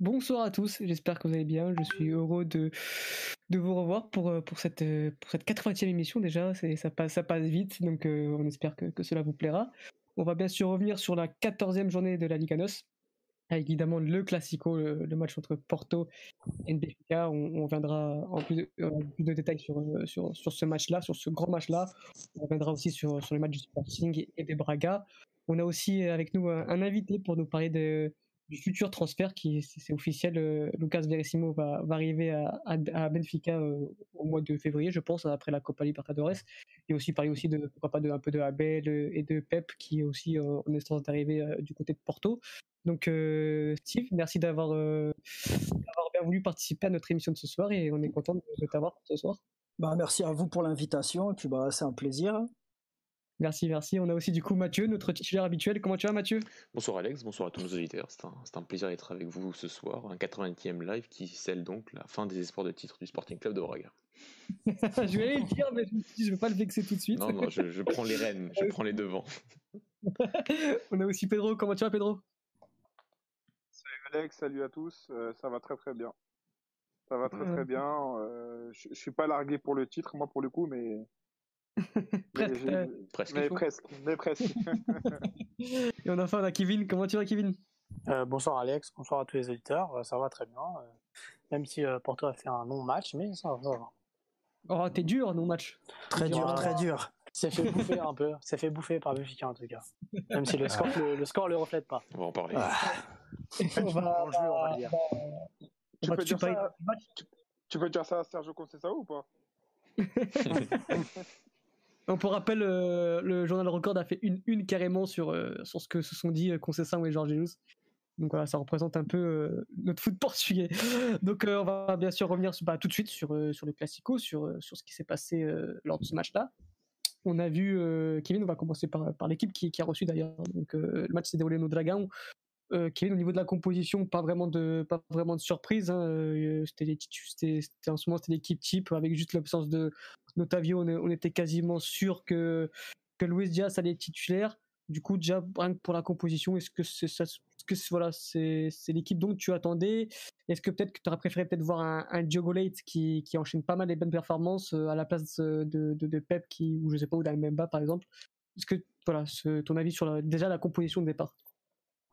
Bonsoir à tous, j'espère que vous allez bien. Je suis heureux de, de vous revoir pour, euh, pour, cette, euh, pour cette 80e émission déjà. Ça passe, ça passe vite, donc euh, on espère que, que, cela vous plaira. On va bien sûr revenir sur la 14e journée de la Liga NOS, avec évidemment le Classico, le, match entre Porto et Benfica. On, on, viendra en plus de, détails sur, sur, sur ce match-là, sur ce grand match-là. On reviendra aussi sur, sur les matchs du Sporting et des Braga. On a aussi avec nous un invité pour nous parler de du futur transfert qui c'est officiel euh, Lucas Verissimo va, va arriver à, à, Benfica euh, au mois de février je pense après la Copa Libertadores. Et aussi parler aussi de pourquoi pas de un peu de Abel et de Pep qui est aussi euh, en instance d'arriver du côté de Porto. Donc Steve merci d'avoir bien voulu participer à notre émission de ce soir et on est content de, t'avoir ce soir. Bah merci à vous pour l'invitation et puis bah c'est un plaisir Merci, merci. On a aussi du coup Mathieu, notre titulaire habituel. Comment tu vas Mathieu? Bonsoir Alex, bonsoir à tous nos auditeurs. C'est un, un, plaisir d'être avec vous ce soir. Un 80e live qui scelle donc la fin des espoirs de titre du Sporting Club de Braga. je vais le dire, mais je je vais pas le vexer tout de suite. Non, non, je, je prends les rênes, je prends les devants. On a aussi Pedro. Comment tu vas Pedro? Salut Alex, salut à tous. Euh, ça va très très bien. Ça va très très bien. Euh, je, je suis pas largué pour le titre, moi pour le coup, mais presque. Mais, presque. Mais presque. Mais presque. Et on a enfin on a Kevin. Comment tu vas, Kevin? Euh, Bonsoir, Alex. Bonsoir à tous les auditeurs. Euh, ça va très bien. Euh, même si euh, Porto a fait un non-match, mais ça va. Ça va. Oh, t'es dur, non-match. Très dur, très dur. C'est fait bouffer un peu. C'est fait bouffer par Benfica en tout cas. Même si le score, le, le score le reflète pas. On va en parler. Ah. on, va, on, jeu, on va dire. Tu, peux dire ça, tu, tu peux dire ça à Sergio Conceição ou pas? Pour rappel, euh, le journal Record a fait une une carrément sur, euh, ce que se sont dit euh, Conceição et Jorge Jesus. Donc voilà, ça représente un peu notre foot portugais. Donc on va bien sûr revenir bah, tout de suite sur, sur le Classico, sur, ce qui s'est passé lors de ce match-là. On a vu, Kevin, on va commencer par, l'équipe qui, a reçu d'ailleurs. Donc le match s'est déroulé au Dragão. Euh, Kevin, au niveau de la composition, pas vraiment de, surprise. Hein. C'était, en ce moment, c'était l'équipe type avec juste l'absence de Notavio. On, on, était quasiment sûr que, que Luis Diaz allait être titulaire. Du coup, déjà, pour la composition, est-ce que c'est que c'est, l'équipe dont tu attendais? Est-ce que peut-être que tu aurais préféré peut-être voir un, un qui, enchaîne pas mal les bonnes performances euh, à la place de, de, de Pep qui, ou je sais pas, ou d'Almemba par exemple? Est-ce que, voilà, ton avis sur la, déjà la composition de départ?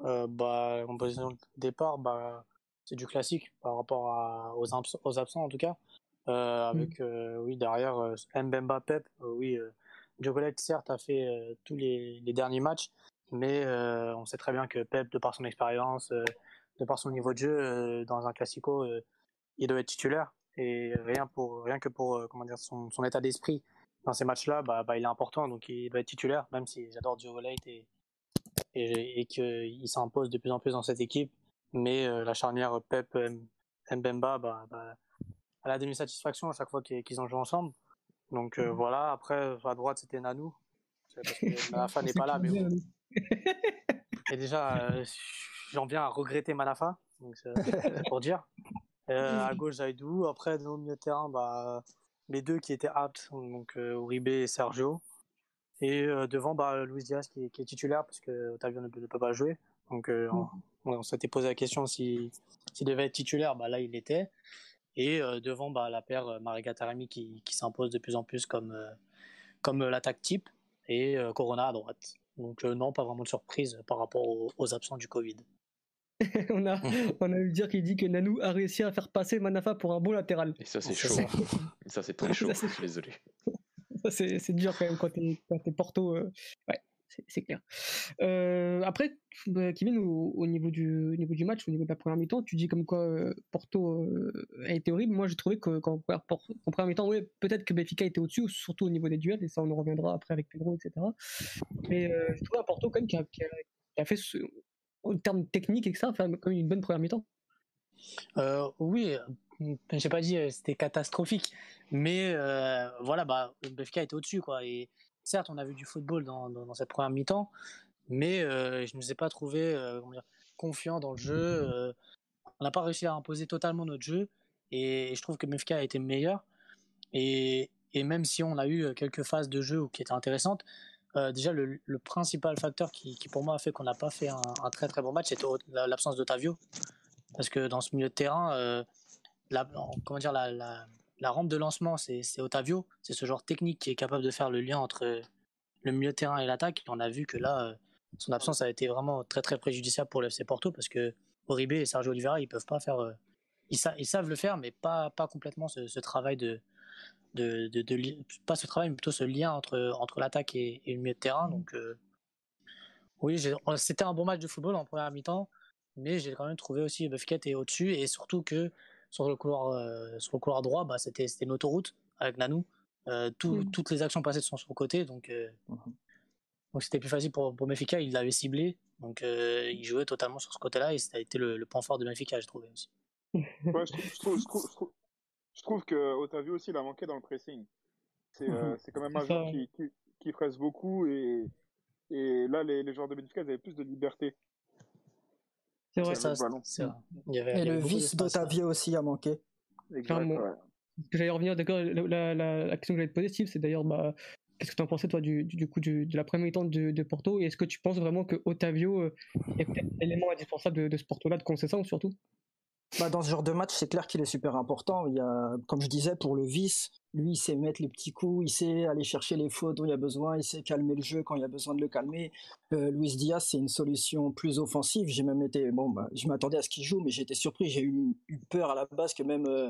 Euh, bah, en position de départ, bah, c'est du classique par rapport aux, absents en tout cas. Euh, avec, mmh. euh, oui, derrière euh, Mbemba Pep, oui, Djokovic certes a fait tous les, les, derniers matchs, mais on sait très bien que Pep, de par son expérience, de par son niveau de jeu, dans un classico, il doit être titulaire. Et rien, pour, rien que pour comment dire, son, son état d'esprit dans ces matchs-là, bah, bah, il est important, donc il doit être titulaire, même si j'adore Djokovic et et, et qu'il s'impose de plus en plus dans cette équipe. Mais euh, la charnière Pep Mbemba, bah, bah, elle a donné satisfaction à chaque fois qu'ils ont joué ensemble. Donc euh, mmh. voilà, après à droite c'était Nanou. Parce que Manafa n'est pas là, mais bon. Et déjà, euh, j'en viens à regretter Manafa, donc c'est pour dire. Euh, à gauche Zaidou, après le milieu de terrain, bah, les deux qui étaient aptes, donc Uribe et Sergio. Et devant, bah, Luis Diaz qui, qui, est titulaire parce que Otavio ne, ne peut pas jouer. Donc mmh. on, on s'était posé la question s'il si, devait être titulaire, bah, là il l'était. Et euh, devant, bah, la paire euh, Mariga Taremi qui, qui s'impose de plus en plus comme, euh, comme l'attaque type et Corona à droite. Donc non, pas vraiment de surprise par rapport aux, aux absents du Covid. on a on a eu dire qu'il dit que Nanou a réussi à faire passer Manafa pour un bon latéral. Et ça c'est chaud. Ça, ça c'est très chaud. Ça, désolé c'est dur quand même quand t'es es Porto. Euh, ouais, c'est clair. Euh, après, bah, Kevin, au, au, niveau du, au niveau du match, au niveau de la première mi-temps, tu dis comme quoi euh, Porto euh, a été horrible. Moi, j'ai trouvé que qu'en en première mi-temps, oui, peut-être que Benfica était au-dessus, surtout au niveau des duels, et ça, on en reviendra après avec Pedro, etc. Mais j'ai trouvé un Porto quand même qui a, fait, en termes techniques, une bonne première mi-temps. Oui, j'ai pas dit c'était catastrophique, mais voilà, bah, BFK était au-dessus, quoi. Certes, on a vu du football dans, cette première mi-temps, mais euh, je ne nous ai pas trouvé euh, dire, confiant dans le jeu. Euh, on n'a pas réussi à imposer totalement notre jeu, et, je trouve que BFK a été meilleur. Et, même si on a eu quelques phases de jeu qui étaient intéressantes, déjà le, principal facteur qui, pour moi a fait qu'on n'a pas fait un, très très bon match, c'était l'absence de Tavio. Parce que dans ce milieu de terrain, comment dire, la, la rampe de lancement, c'est Otavio. C'est ce genre technique qui est capable de faire le lien entre le milieu de terrain et l'attaque. On a vu que là, son absence a été vraiment très très préjudiciable pour le FC Porto parce que Oribe et Sergio Oliveira, ils peuvent pas faire. ils, ils, savent le faire, mais pas, pas complètement ce, travail de, pas ce travail, mais plutôt ce lien entre, entre l'attaque et, le milieu de terrain. Donc, euh, oui, c'était un bon match de football en première mi-temps, mais j'ai quand même trouvé aussi Buffket est au-dessus et surtout que sur le couloir, euh, sur le couloir droit, bah, c'était une autoroute avec Nanou. Euh, mmh. Toutes les actions passées sont sur son côté, donc mmh. donc c'était plus facile pour, pour Benfica. Il l'avait ciblé, donc il jouait totalement sur ce côté-là et ça a été le, point fort de Benfica, j'ai trouvé aussi. Ouais, je trouve, je trouve, je trouve que Otavio aussi, il a manqué dans le pressing. C'est euh, mhm. quand même un joueur qui, qui, qui, presse beaucoup et, et là, les, les joueurs de Benfica, ils avaient plus de liberté. C'est vrai, ça. Il y avait, et le vice d'Otavio aussi a manqué. Exactement. Ce que j'allais revenir, d'accord, la, la, la, question que j'allais te poser, Steve, c'est d'ailleurs, bah, qu'est-ce que tu en pensais, toi, du, du, coup, du, de la première mi-temps de, de, Porto? Et est-ce que tu penses vraiment que Otavio euh, est l'élément indispensable de, de ce Porto-là, de Concession surtout? Bah, dans ce genre de match, c'est clair qu'il est super important. Il y a, comme je disais, pour le vice, lui, il sait mettre les petits coups, il sait aller chercher les fautes dont il y a besoin, il sait calmer le jeu quand il y a besoin de le calmer. Euh, Luis Diaz, c'est une solution plus offensive. J'ai même été, bon, bah, je m'attendais à ce qu'il joue, mais j'ai été surpris. J'ai eu, peur à la base que même euh,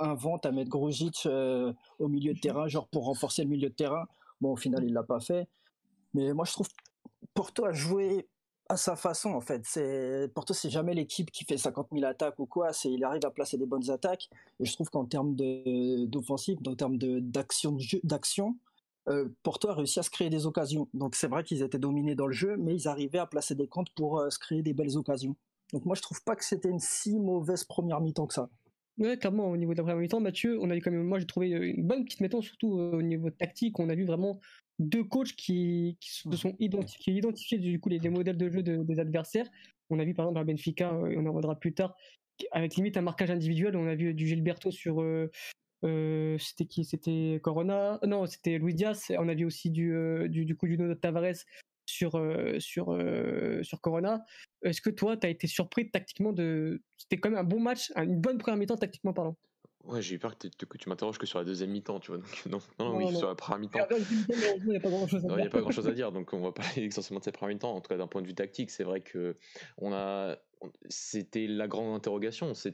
invente à mettre Grujic euh, au milieu de terrain, genre pour renforcer le milieu de terrain. Bon, au final, il l'a pas fait. Mais moi, je trouve Porto a joué à sa façon en fait. Porto, c'est jamais l'équipe qui fait 50 000 attaques ou quoi. Il arrive à placer des bonnes attaques. Et je trouve qu'en termes d'offensive, en termes d'action d'action, euh, Porto a réussi à se créer des occasions. Donc c'est vrai qu'ils étaient dominés dans le jeu, mais ils arrivaient à placer des comptes pour euh, se créer des belles occasions. Donc moi je trouve pas que c'était une si mauvaise première mi-temps que ça. Ouais, clairement, au niveau de la première mi-temps, Mathieu, on a eu quand même, moi j'ai trouvé une bonne petite mi-temps, surtout euh, au niveau tactique. On a vu vraiment deux coachs qui, se mmh. sont identifiés, identifiés du coup les, modèles de jeu des adversaires. On a vu par exemple à Benfica, euh, et on en reviendra plus tard, avec limite un marquage individuel. On a vu du Gilberto sur euh, euh, c'était qui? C'était Corona? Non, c'était Luis Diaz. On a vu aussi du, du, du coup du Tavares sur sur sur Corona. Est-ce que toi, tu as été surpris tactiquement de C'était quand même un bon match, une bonne première mi-temps tactiquement parlant? Ouais, j'ai eu peur que, tu m'interroges que sur la deuxième mi-temps, tu vois. Donc, non, non, oui, sur la première mi-temps. Il n'y a pas grand-chose à, a pas grand-chose à dire, donc on va parler essentiellement de cette première mi-temps. En tout cas, d'un point de vue tactique, c'est vrai que on a, c'était la grande interrogation. C'est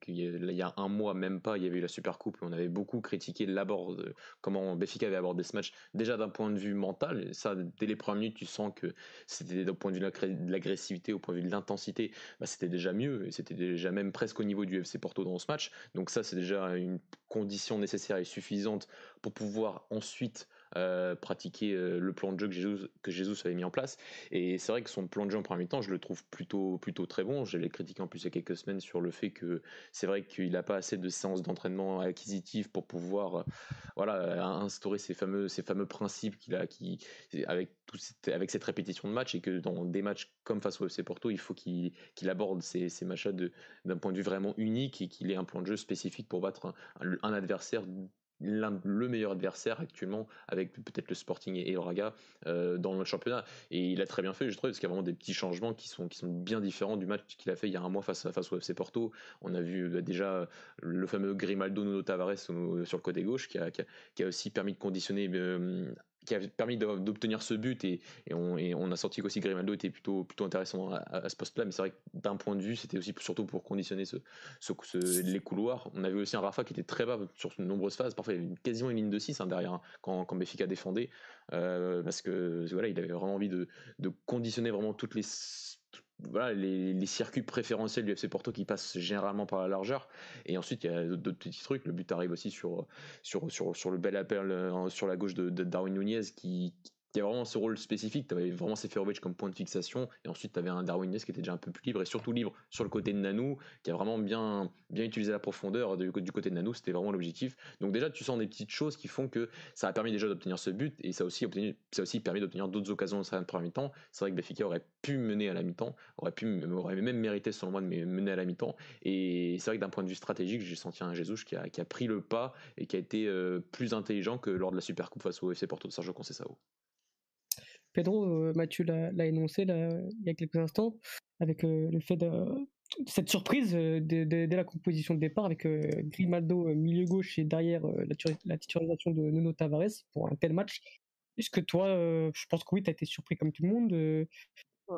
qu'il y, a un mois, même pas, il y avait eu la Super Coupe on avait beaucoup critiqué l'abord, comment Béfica avait abordé ce match. Déjà d'un point de vue mental, ça, dès les premières minutes, tu sens que c'était d'un point de vue de l'agressivité, au point de vue de l'intensité, bah, c'était déjà mieux et c'était déjà même presque au niveau du FC Porto dans ce match. Donc ça, c'est déjà une condition nécessaire et suffisante pour pouvoir ensuite euh, pratiquer euh, le plan de jeu que Jésus, que Jésus avait mis en place. Et c'est vrai que son plan de jeu en premier temps, je le trouve plutôt, plutôt très bon. J'avais critiqué en plus il y a quelques semaines sur le fait que c'est vrai qu'il n'a pas assez de séances d'entraînement acquisitives pour pouvoir euh, voilà, instaurer ces fameux, ces fameux principes qu'il a, qui, avec, tout avec cette répétition de match et que dans des matchs comme face au FC Porto, il faut qu'il aborde ces, ces matchs-là d'un point de vue vraiment unique et qu'il ait un plan de jeu spécifique pour battre un adversaire le meilleur adversaire actuellement avec peut-être le Sporting et, Oraga euh, dans le championnat. Et il a très bien fait je trouve parce qu'il y a vraiment des petits changements qui sont qui sont bien différents du match qu'il a fait il y a un mois face face au FC Porto. On a vu bah, déjà le fameux Grimaldo Nuno Tavares sur le côté gauche qui a, qui a, aussi permis de conditionner euh, qui a permis d'obtenir ce but et, on, et, on, a senti qu'aussi Grimaldo était plutôt, intéressant à, ce poste-là, mais c'est vrai que d'un point de vue, c'était aussi surtout pour conditionner les couloirs. On avait aussi un Rafa qui était très bas sur de nombreuses phases, parfois quasiment une ligne de 6 hein, derrière hein, quand, quand Béfica défendait, euh, parce que voilà, il avait vraiment envie de conditionner vraiment toutes les voilà, les, circuits préférentiels du FC Porto qui passent généralement par la largeur. Et ensuite, il y a d'autres petits trucs. Le but arrive aussi sur, sur, sur, sur le bel appel euh, sur la gauche de, de Darwin Nunez qui, y a vraiment ce rôle spécifique. Tu avais vraiment Seferovic comme point de fixation, et ensuite tu avais un Darwin Ness qui était déjà un peu plus libre, et surtout libre sur le côté de Nanou, qui a vraiment bien, bien utilisé la profondeur du, côté de Nanou, c'était vraiment l'objectif. Donc déjà, tu sens des petites choses qui font que ça a permis déjà d'obtenir ce but, et ça a aussi, ça aussi permis d'obtenir d'autres occasions dans sa première mi-temps. C'est vrai que Benfica aurait pu mener à la mi-temps, aurait, pu, aurait même mérité selon moi de mener à la mi-temps, et c'est vrai que d'un point de vue stratégique, j'ai senti un Jesus qui a, qui a, pris le pas et qui a été euh, plus intelligent que lors de la Supercoupe face au FC Porto de Sergio Conceição. Pedro, euh, Mathieu l'a énoncé là, il y a quelques instants, avec euh, le fait cette surprise dès la composition de départ avec Grimaldo milieu gauche et derrière la, titularisation de Nuno Tavares pour un tel match. Est-ce que toi, je pense que oui, tu as été surpris comme tout le monde,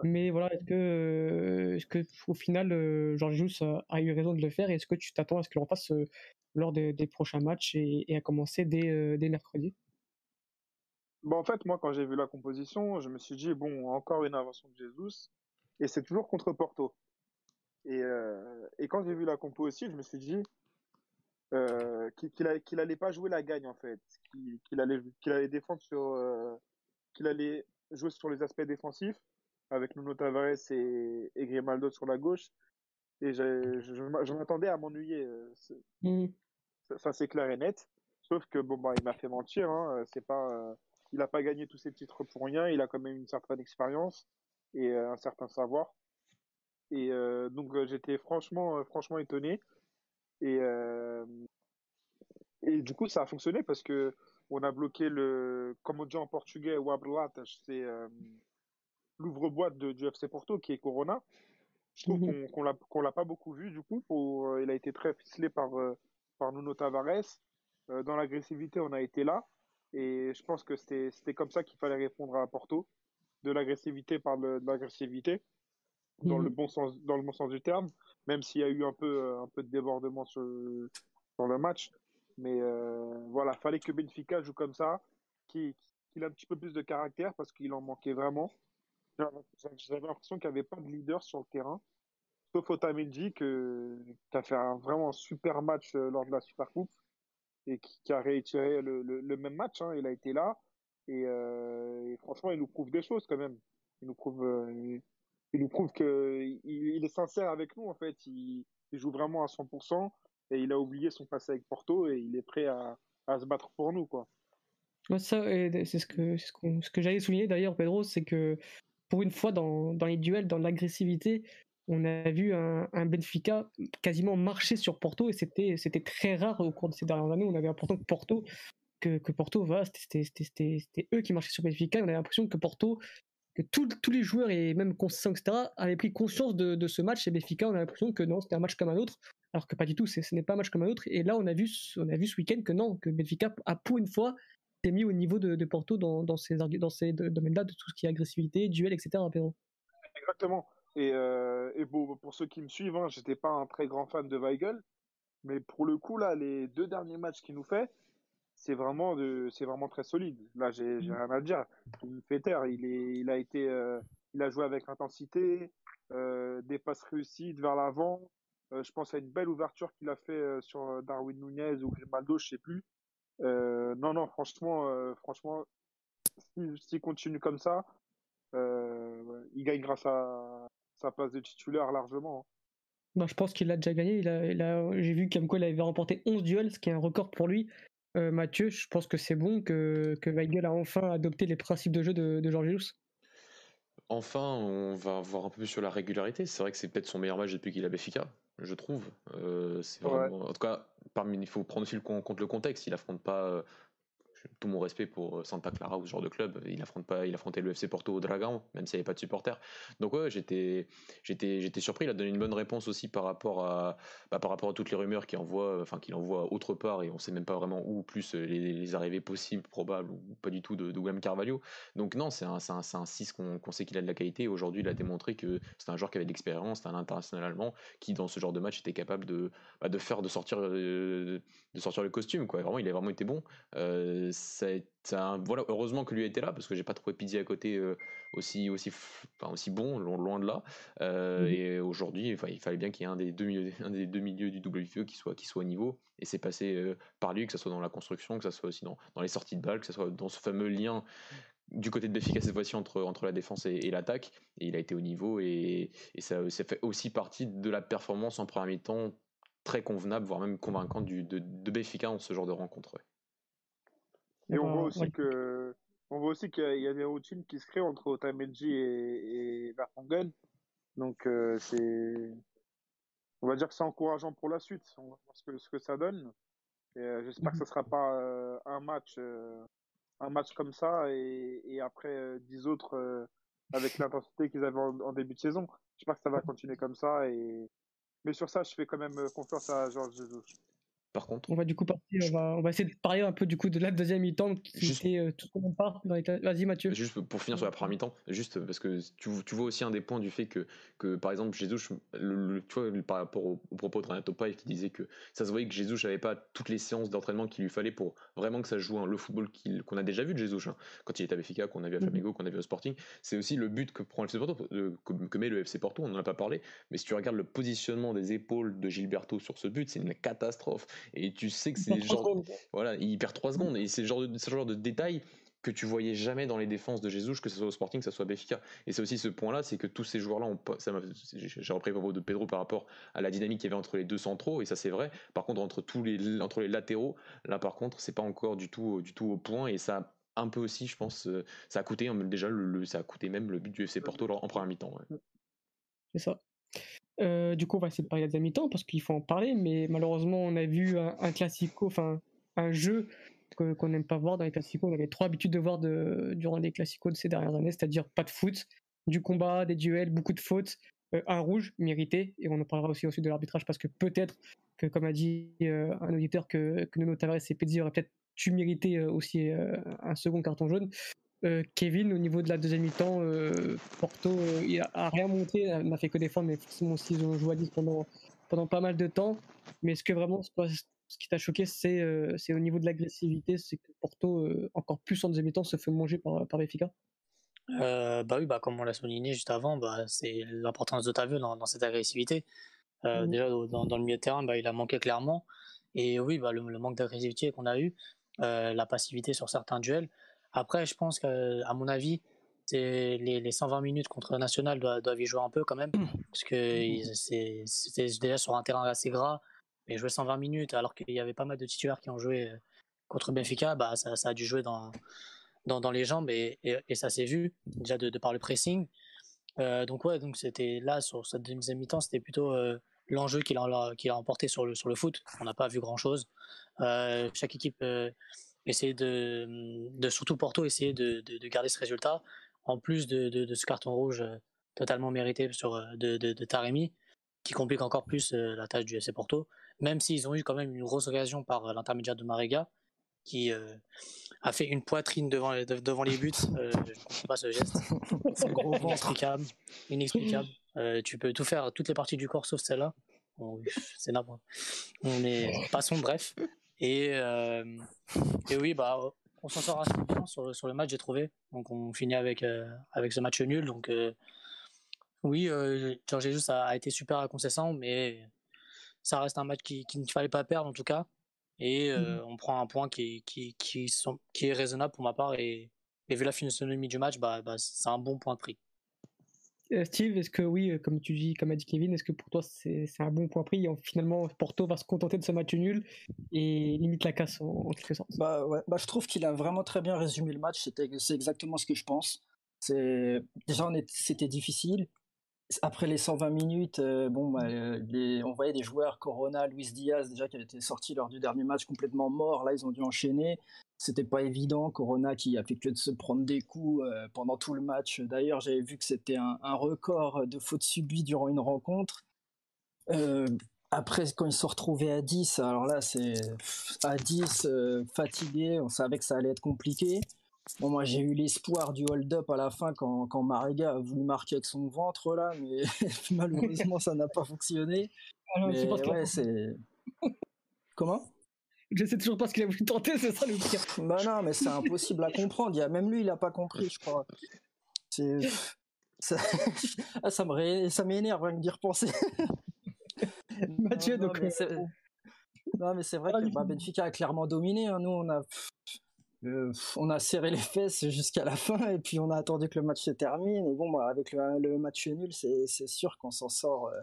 mais voilà, est-ce que, est-ce que au final, Georges Jesus a, eu raison de le faire et est-ce que tu t'attends à ce qu'il en fasse lors des, prochains matchs et, à commencer dès, dès mercredi? Bon, en fait, moi, quand j'ai vu la composition, je me suis dit, bon, encore une invention de Jesus, et c'est toujours contre Porto. Et, euh, et quand j'ai vu la compo aussi, je me suis dit euh, qu'il qu'il allait pas jouer la gagne, en fait. Qu'il allait, qu'il allait défendre sur. Euh, qu'il allait jouer sur les aspects défensifs, avec Nuno Tavares et, et Grimaldo sur la gauche. Et je, je, m'attendais à m'ennuyer. Mmh. Ça, c'est clair et net. Sauf que bon bah il m'a fait mentir. Hein. C'est pas, il a pas gagné tous ses titres pour rien. Il a quand même une certaine expérience et un certain savoir. Et euh, donc euh, j'étais franchement, euh, franchement étonné. Et, et du coup, ça a fonctionné parce que on a bloqué le, comme on dit en portugais, c'est l'ouvre-boîte du FC Porto qui est Corona. Je trouve mhm. qu'on qu'on l'a pas beaucoup vu du coup. Pour, il a été très ficelé par, par Nuno Tavares. dans l'agressivité, on a été là. Et je pense que c'était comme ça qu'il fallait répondre à Porto. De l'agressivité par de l'agressivité dans le mhm. bon sens dans le bon sens du terme même s'il y a eu un peu euh, un peu de débordement sur dans le match mais euh, voilà fallait que Benfica joue comme ça qu'il ait un petit peu plus de caractère parce qu'il en manquait vraiment j'avais l'impression qu'il n'y avait pas de leader sur le terrain sauf Otamendi que qui a fait un vraiment super match euh, lors de la Super Coupe et qui, a réitéré le, le, même match hein. il a été là et, et, franchement il nous prouve des choses quand même il nous prouve il nous prouve qu'il il est sincère avec nous en fait. Il, joue vraiment à 100% et il a oublié son passé avec Porto et il est prêt à, à se battre pour nous quoi. ça, c'est ce que ce, ce que j'allais souligner d'ailleurs, Pedro, c'est que pour une fois dans, dans les duels, dans l'agressivité, on a vu un, Benfica quasiment marcher sur Porto et c'était très rare au cours de ces dernières années. On avait l'impression que Porto que, Porto va, c'était eux qui marchaient sur Benfica. On avait l'impression que Porto que tous les joueurs et même conscients, etc., avaient pris conscience de, ce match et Benfica, on a l'impression que non, c'était un match comme un autre, alors que pas du tout, ce n'est pas un match comme un autre. Et là, on a vu, ce week-end que non, que Benfica a pour une fois s'est mis au niveau de, Porto dans, ces, domaines-là, de tout ce qui est agressivité, duel, etc. Exactement. Et, euh, et bon, pour ceux qui me suivent, hein, j'étais pas un très grand fan de Weigel, mais pour le coup, là, les deux derniers matchs qu'il nous fait, c'est vraiment de, c'est vraiment très solide. Là, j'ai, j'ai mm. rien à dire. Il fait taire. Il est, il a été, euh, il a joué avec intensité, euh, des passes réussies vers l'avant. Euh, je pense à une belle ouverture qu'il a fait euh, sur Darwin Nunez ou Grimaldo, je sais plus. non, non, franchement, franchement, s'il continue comme ça, il gagne grâce à sa passe de titulaire largement. Hein. Bah, je pense qu'il a déjà gagné. Il a, il a, j'ai vu il avait remporté 11 duels, ce qui est un record pour lui. Euh, Mathieu, je pense que c'est bon que, que Weigel a enfin adopté les principes de jeu de, de Georges Enfin, on va voir un peu plus sur la régularité. C'est vrai que c'est peut-être son meilleur match depuis qu'il a Béfica, je trouve. Euh, En tout cas, parmi, il faut prendre aussi le, compte le contexte. Il affronte pas euh, tout mon respect pour euh, Santa Clara ou ce genre de club. Il affronte pas, il affrontait le FC Porto au Dragon, même s'il n'y avait pas de supporters. Donc ouais, j'étais, j'étais, j'étais surpris. Il a donné une bonne réponse aussi par rapport à, bah, par rapport à toutes les rumeurs qu'il envoie, enfin qu'il envoie autre part et on sait même pas vraiment où, plus euh, les, arrivées possibles, probables ou pas du tout de, de William Carvalho. Donc non, c'est un, c'est un, c'est un 6 qu'on, sait qu'il a de la qualité. Aujourd'hui, il a démontré que c'est un joueur qui avait de l'expérience, c'est un international allemand qui dans ce genre de match était capable de, bah, de faire de sortir, euh, de, sortir le costume quoi. Vraiment, il a vraiment été bon. Euh, ça, voilà, heureusement que lui était là parce que j'ai pas trouvé Pizzi à côté euh, aussi aussi enfin, aussi bon loin, de là. Euh, mhm. Et aujourd'hui, enfin, il fallait bien qu'il y ait un des deux milieux, un des deux milieux du WFE qui soit qui soit au niveau. Et c'est passé euh, par lui, que ce soit dans la construction, que ce soit aussi dans, dans les sorties de balles, que ce soit dans ce fameux lien du côté de Béfica cette fois-ci entre, entre la défense et, l'attaque. Et il a été au niveau et, et ça, ça, fait aussi partie de la performance en premier mi-temps très convenable, voire même convaincante du, de, de Béfica en ce genre de rencontre. Et on voit aussi que on voit aussi qu'il y, a des routines qui se créent entre Otamendi et, et Vertonghen. Donc euh, c'est on va dire que c'est encourageant pour la suite. On va voir ce que, ce que ça donne. Euh, j'espère que ce sera pas euh, un match un match comme ça et, et après dix autres avec l'intensité qu'ils avaient en, début de saison. J'espère que ça va continuer comme ça et, Mais sur ça, je fais quand même confiance à Georges Jesus contre. On va du coup partir, on va, essayer de parler un peu du coup de la deuxième mi-temps qui juste... était euh, tout le part dans les... Vas-y Mathieu. Juste pour finir sur la première mi-temps, juste parce que tu, tu, vois aussi un des points du fait que, que par exemple Jesus, le, tu vois, par rapport au, propos de Renato Paille qui disait que ça se voyait que Jesus n'avait pas toutes les séances d'entraînement qu'il lui fallait pour vraiment que ça joue hein, le football qu'on a déjà vu de Jesus hein, quand il était à Benfica, qu'on a vu à mhm. Flamengo, qu'on a vu au Sporting. C'est aussi le but que prend le FC Porto, euh, que, met le FC Porto, on n'en a pas parlé, mais si tu regardes le positionnement des épaules de Gilberto sur ce but, c'est une catastrophe. Et tu sais que c'est genre, voilà, il perd 3 secondes et c'est le genre de, ce genre de détail que tu voyais jamais dans les défenses de Jesus, que ce soit au Sporting, que ce soit Béfica. Et c'est aussi ce point-là, c'est que tous ces joueurs-là, j'ai repris le propos de Pedro par rapport à la dynamique qu'il y avait entre les deux centraux, et ça c'est vrai. Par contre, entre tous les, entre les latéraux, là par contre, c'est pas encore du tout, du tout au point, et ça un peu aussi, je pense, euh, ça a coûté hein, déjà, le, ça a coûté même le but du FC Porto en première mi-temps. C'est ça. Euh, du coup, on va essayer de parler de la mi-temps parce qu'il faut en parler, mais malheureusement, on a vu un, classico, enfin un jeu qu'on n'aime pas voir dans les classicos. On avait trop habitude de voir durant les classicos de ces dernières années, c'est-à-dire pas de foot, du combat, des duels, beaucoup de fautes, euh, un rouge mérité, et on en parlera aussi ensuite de l'arbitrage parce que peut-être que, comme a dit euh, un auditeur, que, que Nuno Tavares et Pezzi auraient peut-être tu mérité aussi un second carton jaune. Euh, Kevin, au niveau de la deuxième mi-temps, euh, Porto, euh, il a, rien monté, n'a fait que défendre, mais forcément aussi ils ont joué à 10 pendant, pendant pas mal de temps. Mais est-ce que vraiment ce qui t'a choqué, c'est au niveau de l'agressivité, c'est que Porto, encore plus en deuxième mi-temps, se fait manger par, par Benfica bah oui, bah comme on l'a souligné juste avant, bah, c'est l'importance d'Otavio dans, dans cette agressivité. Mmh. Déjà dans, dans, le milieu de terrain, bah, il a manqué clairement. Et oui, bah, le, le manque d'agressivité qu'on a eu, la passivité sur certains duels, après, je pense qu'à mon avis, les, les 120 minutes contre National doivent, y jouer un peu quand même, parce que c'était déjà sur un terrain assez gras, mais jouer 120 minutes alors qu'il y avait pas mal de titulaires qui ont joué euh, contre Benfica, bah ça, ça a dû jouer dans, dans, dans les jambes et, et, ça s'est vu déjà de, par le pressing. Euh, donc ouais, donc c'était là sur cette deuxième mi-temps, c'était plutôt euh, l'enjeu qu'il a, qu'il a emporté sur le, sur le foot. On n'a pas vu grand chose. chaque équipe essayer de, de surtout Porto, essayer de, de, garder ce résultat, en plus de, de, ce carton rouge euh, totalement mérité sur, euh, de, de, Taremi, qui complique encore plus euh, la tâche du FC Porto, même s'ils ont eu quand même une grosse occasion par l'intermédiaire de Mariga, qui a fait une poitrine devant, devant les buts. je ne comprends pas ce geste. C'est inexplicable. inexplicable. tu peux tout faire, toutes les parties du corps sauf celle-là. c'est n'importe. On est passons bref. Et, euh, et oui, bah, on s'en sort assez bien sur, sur le match, j'ai trouvé. Donc on finit avec, euh, avec ce match nul. Donc euh, oui, Georges Jesus a, a, été super inconsistant, mais ça reste un match qu'il qui ne fallait pas perdre en tout cas. Et mmh. on prend un point qui, qui, qui, sont, qui est raisonnable pour ma part. Et, et vu la physionomie du match, bah, bah, c'est un bon point de prix. Euh, Steve, est-ce que oui, euh, comme tu dis, comme a dit Kevin, est-ce que pour toi c'est un bon point pris Finalement, Porto va se contenter de ce match nul et limite la casse en, quelque sorte? Bah ouais, bah, je trouve qu'il a vraiment très bien résumé le match. C'est exactement ce que je pense. Déjà c'était difficile. Après les 120 minutes, euh, bon, bah, on voyait des joueurs Corona, Luis Diaz déjà qui avaient été sortis lors du dernier match complètement morts. Là, ils ont dû enchaîner c'était pas évident. Corona qui a fait que de se prendre des coups euh, pendant tout le match. D'ailleurs, j'avais vu que c'était un, record de fautes subies durant une rencontre. Euh, après, quand ils se sont retrouvés à 10, alors là, c'est à 10, euh, fatigué, on savait que ça allait être compliqué. Bon, moi, j'ai eu l'espoir du hold-up à la fin quand, quand Mariga a voulu marquer avec son ventre, là, mais malheureusement, ça n'a pas fonctionné. Alors, mais, ouais, c'est. Comment? Je sais toujours pas ce qu'il a voulu tenter, c'est ça le pire. Bah non, mais c'est impossible à comprendre. Il y a même lui, il a pas compris, je crois. Ça, ah, ça me ça m'énerve rien que d'y repenser. Mathieu, donc. Euh, non, mais c'est vrai que bah, Benfica a clairement dominé. Hein. Nous, on a, euh, on a serré les fesses jusqu'à la fin et puis on a attendu que le match se termine. Et bon, bah, avec le, match nul, c'est sûr qu'on s'en sort. Euh,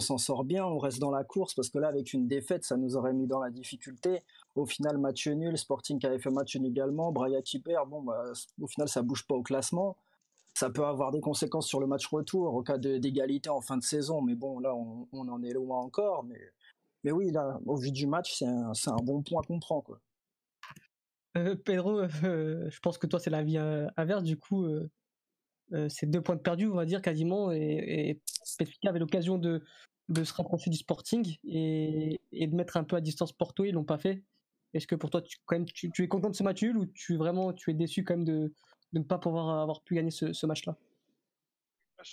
sort bien, on reste dans la course parce que là, avec une défaite, ça nous aurait mis dans la difficulté. Au final, match nul, Sporting qui avait fait match nul également, Braga qui perd, bon, bah, au final, ça bouge pas au classement. Ça peut avoir des conséquences sur le match retour au cas d'égalité en fin de saison, mais bon, là, on, en est loin encore. Mais, oui, là, au vu du match, c'est un, bon point qu'on prend. Euh, Pedro, euh, je pense que toi, c'est la vie euh, inverse. Du coup, c'est deux points de perdus, on va dire, quasiment. Et, et avait l'occasion de, se rapprocher du Sporting et, de mettre un peu à distance Porto. Ils l'ont pas fait. Est-ce que pour toi, tu, quand même, tu, es content de ce match nul ou tu vraiment tu es déçu quand même de, ne pas pouvoir avoir pu gagner ce, match-là?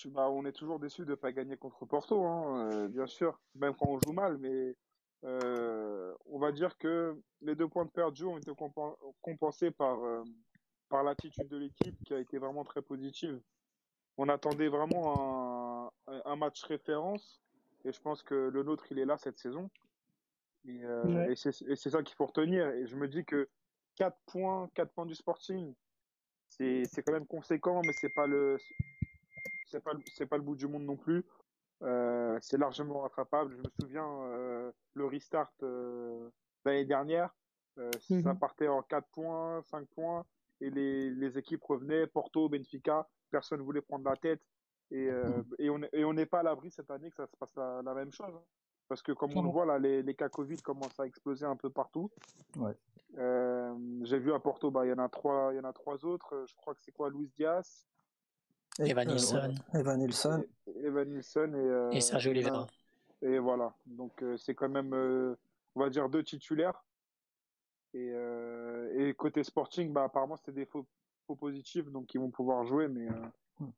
Bah, on est toujours déçu de ne pas gagner contre Porto, hein, euh, bien sûr, même quand on joue mal, mais euh, on va dire que les deux points de perdus ont été compensés par, euh, par l'attitude de l'équipe qui a été vraiment très positive. On attendait vraiment un, un, match référence et je pense que le nôtre, il est là cette saison. Et, et c'est ça qu'il faut retenir. Et je me dis que 4 points, 4 points du Sporting, c'est quand même conséquent, mais c'est pas le c'est pas c'est pas le bout du monde non plus. Euh, c'est largement rattrapable. Je me souviens euh, le restart euh, l'année dernière, euh, ça mhm. partait en 4 points, 5 points et les, les équipes revenaient Porto, Benfica, personne voulait prendre la tête et, mhm. et on et on n'est pas à l'abri cette année que ça se passe la, la même chose. Hein. Parce que comme on le voit là, les, les, cas Covid commencent à exploser un peu partout. Ouais. J'ai vu à Porto, bah il y en a trois, il y en a trois autres. Je crois que c'est quoi, Luis Diaz, Evan Nilsson. Evan Nilsson. Evan Nilsson et, euh, et Sergio Oliveira. Et voilà. Donc euh, c'est quand même, euh, on va dire, deux titulaires. Et, et côté Sporting, bah, apparemment c'était des faux, faux, positifs, donc ils vont pouvoir jouer. Mais, voilà.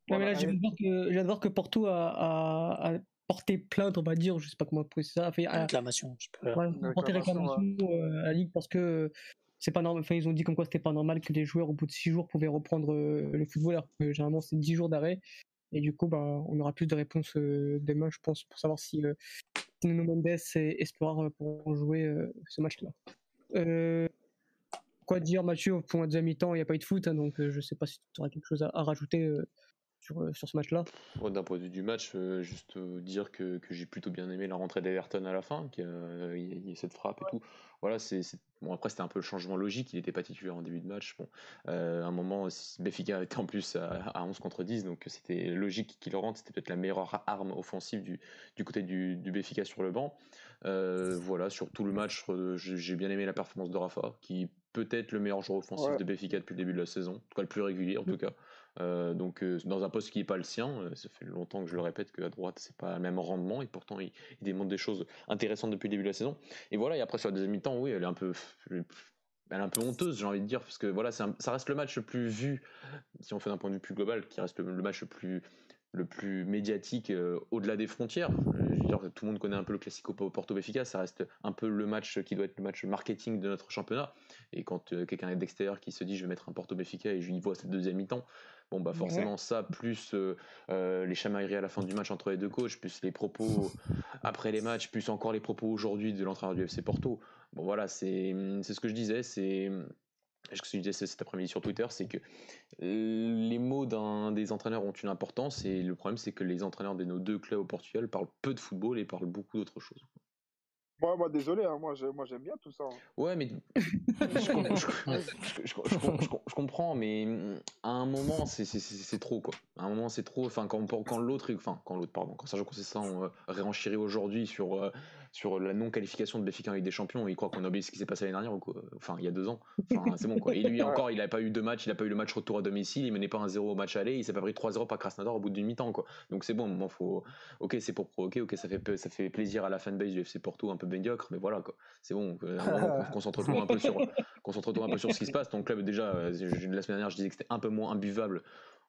mais là, je viens, de voir que, Porto a, a, porté plainte, on va dire, je sais pas comment on ça. A fait, réclamation. Ouais, porté réclamation à la Ligue parce que c'est pas normal. Enfin, ils ont dit comme quoi c'était pas normal que les joueurs au bout de 6 jours pouvaient reprendre euh, le football, alors que généralement c'est 10 jours d'arrêt. Et du coup, bah, on aura plus de réponses euh, demain, je pense, pour savoir si euh, Nuno Mendes et Espoir pourront jouer ce match-là. quoi dire, Mathieu, pour un mi-temps, il n'y a pas eu de foot, hein, donc je sais pas si tu auras quelque chose à, rajouter sur, sur, ce match-là D'un point de vue du match, juste dire que, que j'ai plutôt bien aimé la rentrée d'Everton à la fin, qu'il y, y, a cette frappe et tout voilà, c'est bon après c'était un peu le changement logique, il n'était pas titulaire en début de match. Bon, euh, à un moment Béfica était en plus à, 11 contre 10, donc c'était logique qu'il rentre. C'était peut-être la meilleure arme offensive du, du côté du, du Béfica sur le banc. Euh, voilà, sur tout le match, euh, j'ai bien aimé la performance de Rafa, qui peut-être le meilleur joueur offensif de Béfica depuis le début de la saison, en tout cas le plus régulier en tout cas. Euh, donc euh, dans un poste qui n'est pas le sien, euh, ça fait longtemps que je le répète qu'à droite c'est pas le même rendement et pourtant il, démontre des choses intéressantes depuis le début de la saison. Et voilà, et après sur la deuxième mi-temps, oui, elle est un peu elle est un peu honteuse, j'ai envie de dire, parce que voilà, ça reste le match le plus vu, si on fait d'un point de vue plus global, qui reste le, match le plus le plus médiatique au-delà des frontières. Je veux dire, tout le monde connaît un peu le Classico Porto Benfica, ça reste un peu le match qui doit être le match marketing de notre championnat. Et quand quelqu'un est d'extérieur qui se dit je vais mettre un Porto Benfica et je y vois cette deuxième mi-temps, Bon, bah forcément, ça, plus euh, euh, les chamailleries à la fin du match entre les deux coachs, plus les propos après les matchs, plus encore les propos aujourd'hui de l'entraîneur du FC Porto. Bon, voilà, c'est ce que je disais, c'est. Ce que je disais cet après-midi sur Twitter, c'est que les mots d'un des entraîneurs ont une importance et le problème, c'est que les entraîneurs de nos deux clubs au Portugal parlent peu de football et parlent beaucoup d'autres choses. Moi, moi désolé, hein, moi, moi j'aime bien tout ça. Hein. Ouais, mais je, comprends, mais à un moment, c'est trop, quoi. À un moment, c'est trop. Enfin, quand, quand l'autre, enfin, quand l'autre, pardon, quand Sergio Conceição euh, réenchérit aujourd'hui sur euh, sur la non-qualification de Béfica avec des champions, il croit qu'on a oublié ce qui s'est passé l'année dernière, ou quoi? enfin il y a deux ans. Enfin, c'est bon quoi. Et lui encore, il n'avait pas eu deux matchs, il n'a pas eu le match retour à domicile, il menait pas un 0 au match aller, il s'est pas pris 3-0 par Krasnodar au bout d'une mi-temps quoi. Donc c'est bon, moment faut. Ok, c'est pour provoquer, ok, ça fait ça fait plaisir à la fanbase du FC Porto un peu médiocre, mais voilà quoi. C'est bon. Concentre-toi un peu sur concentre-toi un peu sur ce qui se passe. Ton club déjà, euh, la semaine dernière, je disais que c'était un peu moins imbuvable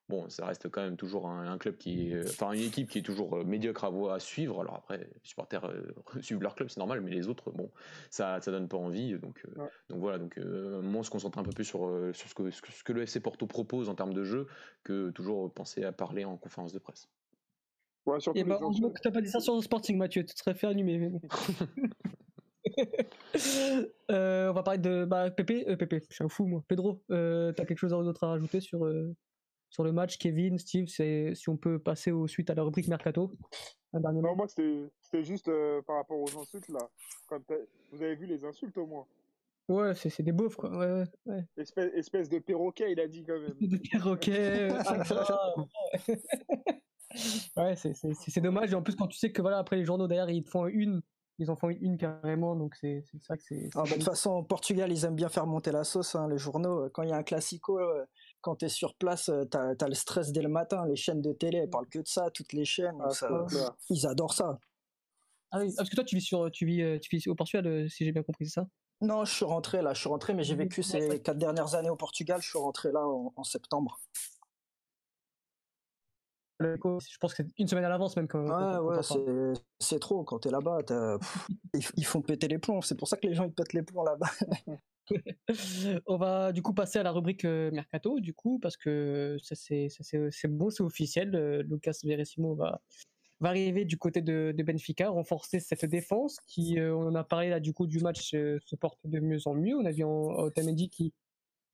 bon, ça reste quand même toujours un, club qui est, enfin une équipe qui est toujours euh, médiocre à, à suivre. Alors après, les supporters euh, suivent leur club, c'est normal, mais les autres, bon, ça, ça donne pas envie. Donc, euh, donc voilà, donc moi, on se concentre un peu plus sur, sur ce, que, ce que le FC Porto propose en termes de jeu que toujours penser à parler en conférence de presse. Ouais, surtout Et bah, que t'as pas dit ça sur le Sporting, Mathieu, tu te serais fait allumer. on va parler de bah, Pépé, Pépé, je suis un fou moi. Pedro, t'as quelque chose d'autre à rajouter sur sur le match, Kevin, Steve, si on peut passer au suite à la rubrique Mercato. non, moi c'était juste euh, par rapport aux insultes là. vous avez vu les insultes au moins Ouais, c'est des beaufs quoi. Ouais, ouais, Espèce, espèce, de perroquet, il a dit quand même. De perroquet. ouais, c'est dommage. Et en plus, quand tu sais que voilà, après les journaux derrière, ils te font une ils en font une carrément, donc c'est ça que c'est. Ah, bah, de toute façon, au Portugal, ils aiment bien faire monter la sauce, hein, les journaux. Quand il y a un classico, euh, quand tu es sur place, euh, tu as, le stress dès le matin. Les chaînes de télé, elles parlent que de ça, toutes les chaînes. Ah, ils adorent ça. Ah oui, parce que toi, tu vis, sur, tu vis, tu vis au Portugal, si j'ai bien compris, c'est ça? Non, je suis rentré là, je suis rentré, mais j'ai vécu ces quatre dernières années au Portugal, je suis rentré là en, septembre. Je pense que c'est une semaine à l'avance même. Quand, ouais, ouais, c'est trop. Quand t'es là-bas, ils, font péter les plombs. C'est pour ça que les gens ils pètent les plombs là-bas. On va du coup passer à la rubrique mercato, du coup, parce que ça c'est bon, c'est officiel. Lucas Verissimo va, va arriver du côté de, Benfica, renforcer cette défense qui, euh, on en a parlé là du coup du match, euh, se porte de mieux en mieux. On a vu Otamendi qui,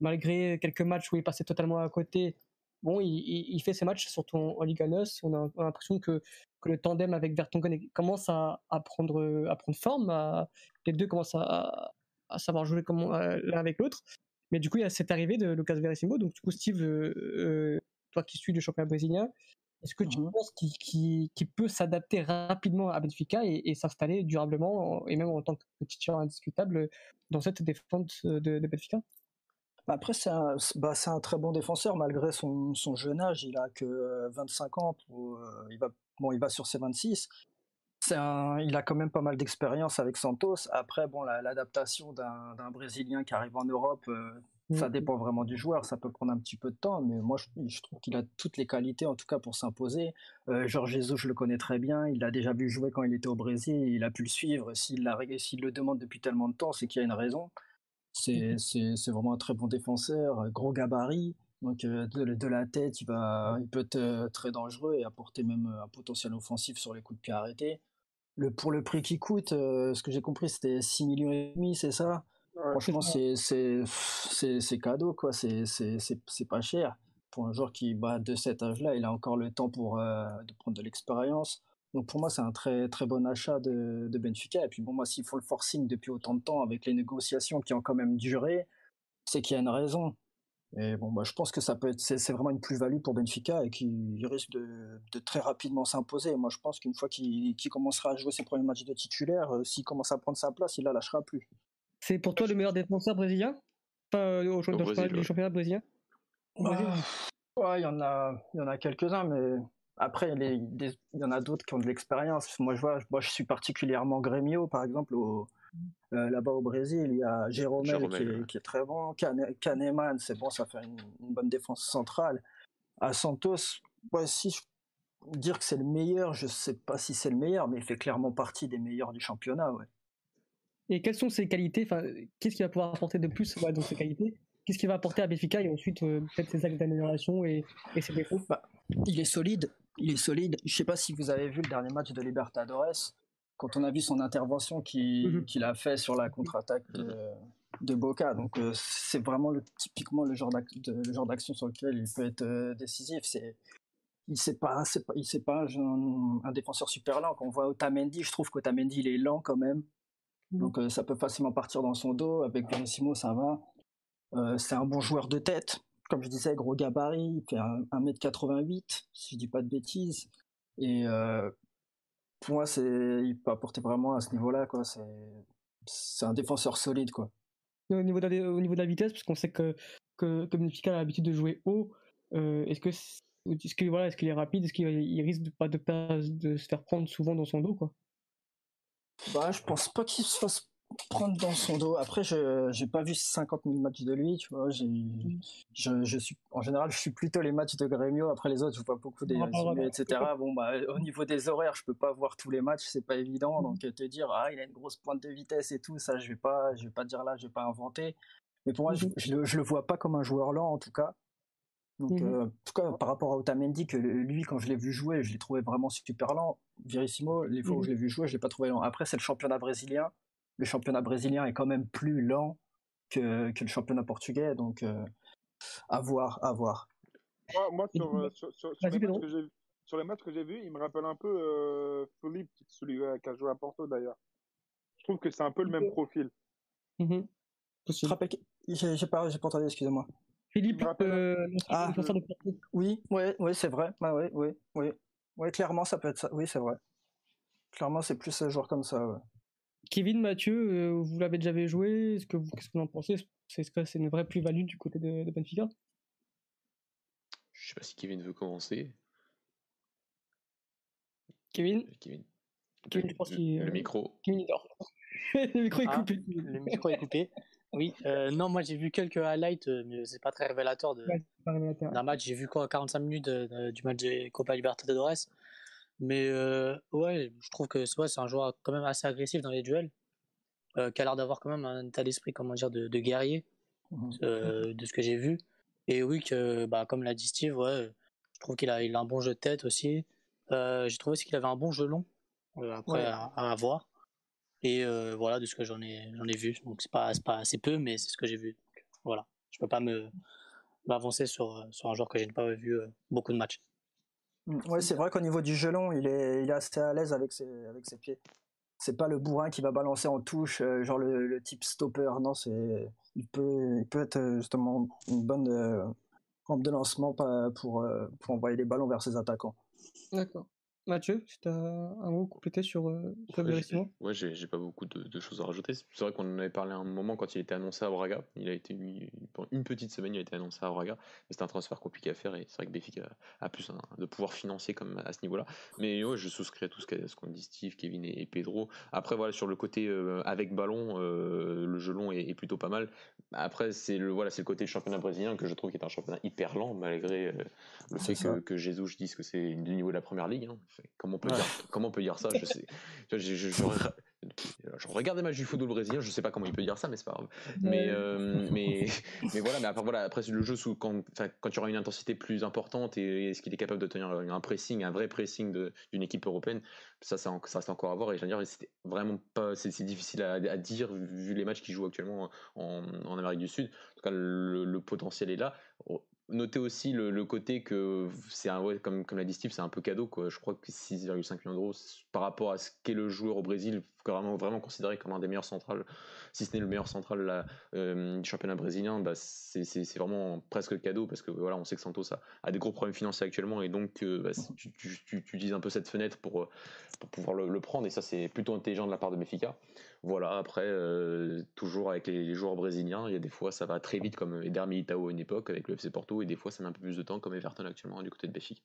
malgré quelques matchs où il passait totalement à côté, bon, il, fait ses matchs surtout en, Liga NOS. On a, l'impression que, que le tandem avec Vertonghen commence à, prendre, à prendre forme. les deux commencent à, à savoir jouer euh, l'un avec l'autre. Mais du coup, il y a cette arrivée de Lucas Verissimo. Donc, du coup, Steve, toi qui suis le championnat brésilien, est-ce que tu mmh penses qu'il peut s'adapter rapidement à Benfica et, s'installer durablement et même en tant que petit indiscutable dans cette défense de, Benfica? Bah, après, c'est un, bah, un, très bon défenseur malgré son, son, jeune âge. Il a que 25 ans. Pour, euh, il, va, bon, il va sur ses 26. Un, il a quand même pas mal d'expérience avec Santos. Après, bon, l'adaptation d'un Brésilien qui arrive en Europe, euh, ça mmh. dépend vraiment du joueur, ça peut prendre un petit peu de temps, mais moi je, trouve qu'il a toutes les qualités en tout cas pour s'imposer. Euh, Georges Jesus, je le connais très bien, il l'a déjà vu jouer quand il était au Brésil, il a pu le suivre. S'il le demande depuis tellement de temps, c'est qu'il y a une raison. C'est mmh. vraiment un très bon défenseur, gros gabarit. Donc euh, de, la tête, il, va, il peut être euh, très dangereux et apporter même un potentiel offensif sur les coups de pied arrêtés. Le, pour le prix qu'il coûte, ce que j'ai compris, c'était 6 millions et demi, c'est ça? Franchement, c'est c'est cadeau quoi. C'est c'est pas cher pour un joueur qui bat de cet âge-là. Il a encore le temps pour euh, de prendre de l'expérience. Donc pour moi, c'est un très très bon achat de, de Benfica. Et puis bon, moi, s'ils font le forcing depuis autant de temps avec les négociations qui ont quand même duré, c'est qu'il y a une raison. Et bon, bah, je pense que ça peut être, c'est vraiment une plus-value pour Benfica et qui risque de, de très rapidement s'imposer. Moi, je pense qu'une fois qu'il commencera à jouer ses premiers matchs de titulaire, euh, s'il commence à prendre sa place, il la lâchera plus. C'est pour toi le meilleur défenseur brésilien? Pas euh, au, championnat brésilien? Ouais, il y en a, il y en a quelques-uns, mais après, il y en a d'autres qui ont de l'expérience. Moi, je vois, moi, je suis particulièrement Grêmio, par exemple, euh, là-bas au Brésil. Il y a Jérôme qui, est, très bon. Kahneman, c'est bon, ça fait une, bonne défense centrale. À Santos, ouais, si je dire que c'est le meilleur, je sais pas si c'est le meilleur, mais il fait clairement partie des meilleurs du championnat, ouais. Et quelles sont ses qualités? Enfin, Qu'est-ce qu'il va pouvoir apporter de plus dans ses qualités? Qu'est-ce qu'il va apporter à Benfica? Et ensuite euh, peut-être ses actes d'amélioration et, ses défauts? Bah, Il est solide, il est solide. Je sais pas si vous avez vu le dernier match de Libertadores, quand on a vu son intervention mhm. qu'il a fait sur la contre-attaque de, Boca. Donc euh, c'est vraiment le, typiquement le genre d'action sur lequel il peut être euh, décisif. C'est il sait pas, pas, il sait pas un, un, défenseur super lent. Quand on voit Otamendi, je trouve qu'Otamendi il est lent quand même. Mmh. Donc euh, ça peut facilement partir dans son dos. Avec Verissimo, ça va. C'est un bon joueur de tête. Comme je disais, gros gabarit, il fait 1m88, si je dis pas de bêtises. Et pour moi, c'est, il peut apporter vraiment à ce niveau-là. Quoi. C'est, c'est un défenseur solide. Quoi. Au niveau de la, au niveau de la vitesse, parce qu'on sait que, que, que a l'habitude de jouer haut, est-ce que est-ce que voilà, est-ce qu'il est rapide, est-ce qu'il risque de pas de, de se faire prendre souvent dans son dos quoi? Bah, je pense pas qu'il se fasse prendre dans son dos. Après, je j'ai pas vu 50 000 matchs de lui, tu vois. Je, je suis en général, je suis plutôt les matchs de Grêmio. Après les autres, je vois beaucoup des résumés, etc. Bon, bah, au niveau des horaires, je peux pas voir tous les matchs, c'est pas évident. Donc te dire, ah, il a une grosse pointe de vitesse et tout, ça, je vais pas, je vais pas dire là, je vais pas inventer. Mais pour moi, je, je, le, je le vois pas comme un joueur lent, en tout cas. Donc, mmh euh, en tout cas, par rapport à Otamendi, que lui, quand je l'ai vu jouer, je l'ai trouvé vraiment super lent. Virissimo, les fois où mmh je l'ai vu jouer, je l'ai pas trouvé lent. Après, c'est le championnat brésilien. Le championnat brésilien est quand même plus lent que, que le championnat portugais. Donc, euh, à voir, à voir. Moi, sur, sur, sur, les matchs que j'ai vus, il me rappelle un peu euh, Philippe, celui qui a joué à Porto d'ailleurs. Je trouve que c'est un peu le même profil. Mmh j'ai pas, pas entendu, excusez-moi. Philippe, euh, ah, oui, ouais, ouais, c'est vrai. Bah, ouais, ouais, ouais. ouais, clairement, ça peut être ça. Oui, c'est vrai. Clairement, c'est plus un joueur comme ça. Ouais. Kevin, Mathieu, euh, vous l'avez déjà joué. Est-ce que vous, qu'est-ce que vous en pensez? Est-ce que c'est une vraie plus-value du côté de, de Benfica? Je sais pas si Kevin veut commencer. Kevin? Kevin. Kevin, je pense qu'il. Le micro. Kevin, il dort. le micro est Ah, coupé. Le micro est coupé. Oui, euh, non, moi j'ai vu quelques highlights, euh, mais c'est pas très révélateur de, Ouais, révélateur. d'un match. J'ai vu quoi, 45 minutes de- de- du match de Copa Libertadores. Mais euh, ouais, je trouve que c'est ouais, c'est un joueur quand même assez agressif dans les duels, euh, qui a l'air d'avoir quand même un état d'esprit, comment dire, de, de guerrier, Mhm. euh, de ce que j'ai vu. Et oui, que, bah, comme l'a dit Steve, ouais, je trouve qu'il a, il a un bon jeu de tête aussi. Euh, j'ai trouvé aussi qu'il avait un bon jeu long, euh, après Ouais. à, à avoir. Et euh, voilà, de ce que j'en ai, j'en ai vu. Donc c'est pas, c'est pas assez peu, mais c'est ce que j'ai vu. Donc, voilà, je peux pas me m'avancer sur, sur un joueur que je n'ai pas vu beaucoup de matchs. Mm. Ouais, c'est vrai qu'au niveau du gelon, il est, il est assez à l'aise avec ses, avec ses pieds. C'est pas le bourrin qui va balancer en touche, euh, genre le, le type stopper. Non, c'est, il peut, il peut être euh, justement une bonne euh, rampe de lancement pour, euh, pour envoyer des ballons vers ses attaquants. D'accord. Mathieu, si tu as un mot complété sur, euh, Ouais, Ouais, j'ai pas beaucoup de, de choses à rajouter. C'est vrai qu'on en avait parlé à un moment quand il était annoncé à Braga. Il a été mis- pendant une petite semaine, il a été annoncé à Braga. Mais C'était un transfert compliqué à faire et c'est vrai que Béfica a, a plus un- de pouvoir financier comme à ce niveau-là. Mais ouais, je souscris à tout ce qu'ont dit Steve, Kevin et, et Pedro. Après, voilà, sur le côté euh, avec ballon, euh, le jeu long est, est plutôt pas mal. Après, c'est le, voilà, c'est le côté du championnat brésilien que je trouve qui est un championnat hyper lent, malgré euh, le fait que, que Jesus dise que c'est du niveau de la première ligue. hein. Comment on peut Ouais. dire comment on peut dire ça Je sais. Je, je regarde des matchs du football brésilien, je sais pas comment il peut dire ça, mais c'est pas grave. Mais, euh, mais, mais voilà, mais après, voilà, après le jeu, sous, quand, quand il y aura une intensité plus importante et est-ce qu'il est capable de tenir un pressing, un vrai pressing d'une équipe européenne, ça, ça, ça reste encore à voir. Et veux dire, c'était vraiment pas, c'est c'est difficile à, à dire vu les matchs qu'il joue actuellement en, en Amérique du Sud. En tout cas, le, le potentiel est là. Notez aussi le, côté que c'est un, ouais, comme, comme l'a dit Steve, c'est un peu cadeau. Quoi. Je crois que 6,5 millions d'euros par rapport à ce qu'est le joueur au Brésil, vraiment, vraiment considéré comme un des meilleurs centrales, si ce n'est le meilleur central euh, du championnat brésilien, bah, c'est vraiment presque cadeau parce que voilà, on sait que Santos a, a des gros problèmes financiers actuellement et donc euh, bah, tu, utilises un peu cette fenêtre pour, pouvoir le, le prendre et ça c'est plutôt intelligent de la part de Benfica. Voilà, après, euh, toujours avec les, les joueurs brésiliens, il y a des fois ça va très vite comme Eder Militao à une époque avec le FC Porto et des fois ça met un peu plus de temps comme Everton actuellement du côté de Benfica.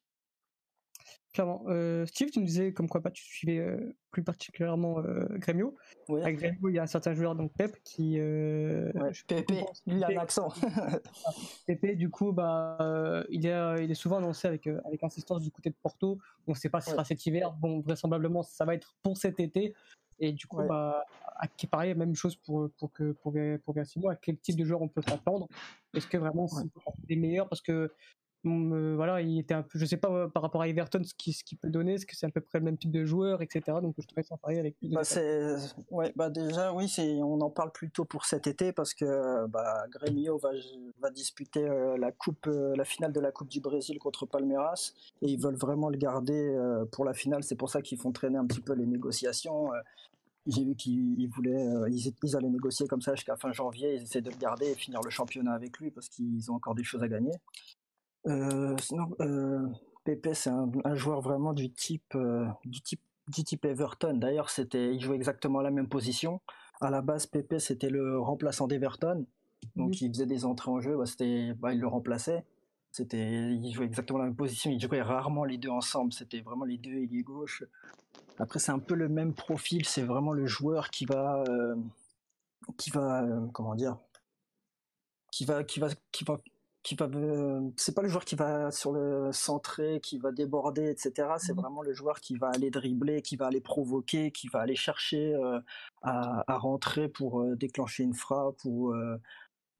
Clairement. Euh, Steve, tu nous disais comme quoi bah, tu suivais euh, plus particulièrement euh, Grêmio. Ouais. À Grêmio, il y a un certain joueur, donc Pep, qui. Euh, Ouais, je Pépé, pense- lui il a un accent. Pépé, du coup, bah, euh, il, est, euh, il est souvent annoncé avec, euh, avec insistance du côté de Porto. On ne sait pas si ce Ouais. sera cet hiver. Bon, vraisemblablement, ça va être pour cet été. Et du coup, Ouais. bah, à, qui- pareil, même chose pour, pour, que, pour, pour. À quel type de joueur on peut s'attendre? Est-ce que vraiment c'est des meilleurs? Parce que hum, euh, voilà, il était un peu, je sais pas euh, par rapport à Everton ce qu'il ce qu'il peut donner, est-ce que c'est à peu près le même type de joueur, etc. Donc je laisse en parler avec de Bah, c'est ouais bah déjà oui c'est on en parle plutôt pour cet été parce que bah Grêmio va va disputer euh, la coupe euh, la finale de la Coupe du Brésil contre Palmeiras et ils veulent vraiment le garder pour la finale c'est pour ça qu'ils font traîner un petit peu les négociations j'ai vu qu'ils ils voulaient euh, ils, ils allaient négocier comme ça jusqu'à fin janvier ils essaient de le garder et finir le championnat avec lui parce qu'ils ont encore des choses à gagner euh, sinon euh, Pepe c'est un, un joueur vraiment du type euh, du type du type Everton. D'ailleurs, c'était, il jouait exactement la même position. À la base, Pepe, c'était le remplaçant d'Everton. Donc, Mhm. il faisait des entrées en jeu. Bah, c'était, bah, il le remplaçait. C'était, il jouait exactement la même position. Ils jouaient rarement les deux ensemble. C'était vraiment les deux ailier gauche. Après, c'est un peu le même profil. C'est vraiment le joueur qui va, euh, qui va, euh, comment dire, qui va, qui va, qui va, qui va, euh, c'est pas le joueur qui va sur le centré, qui va déborder, etc. C'est Mhm. vraiment le joueur qui va aller dribbler, qui va aller provoquer, qui va aller chercher à, à rentrer pour déclencher une frappe ou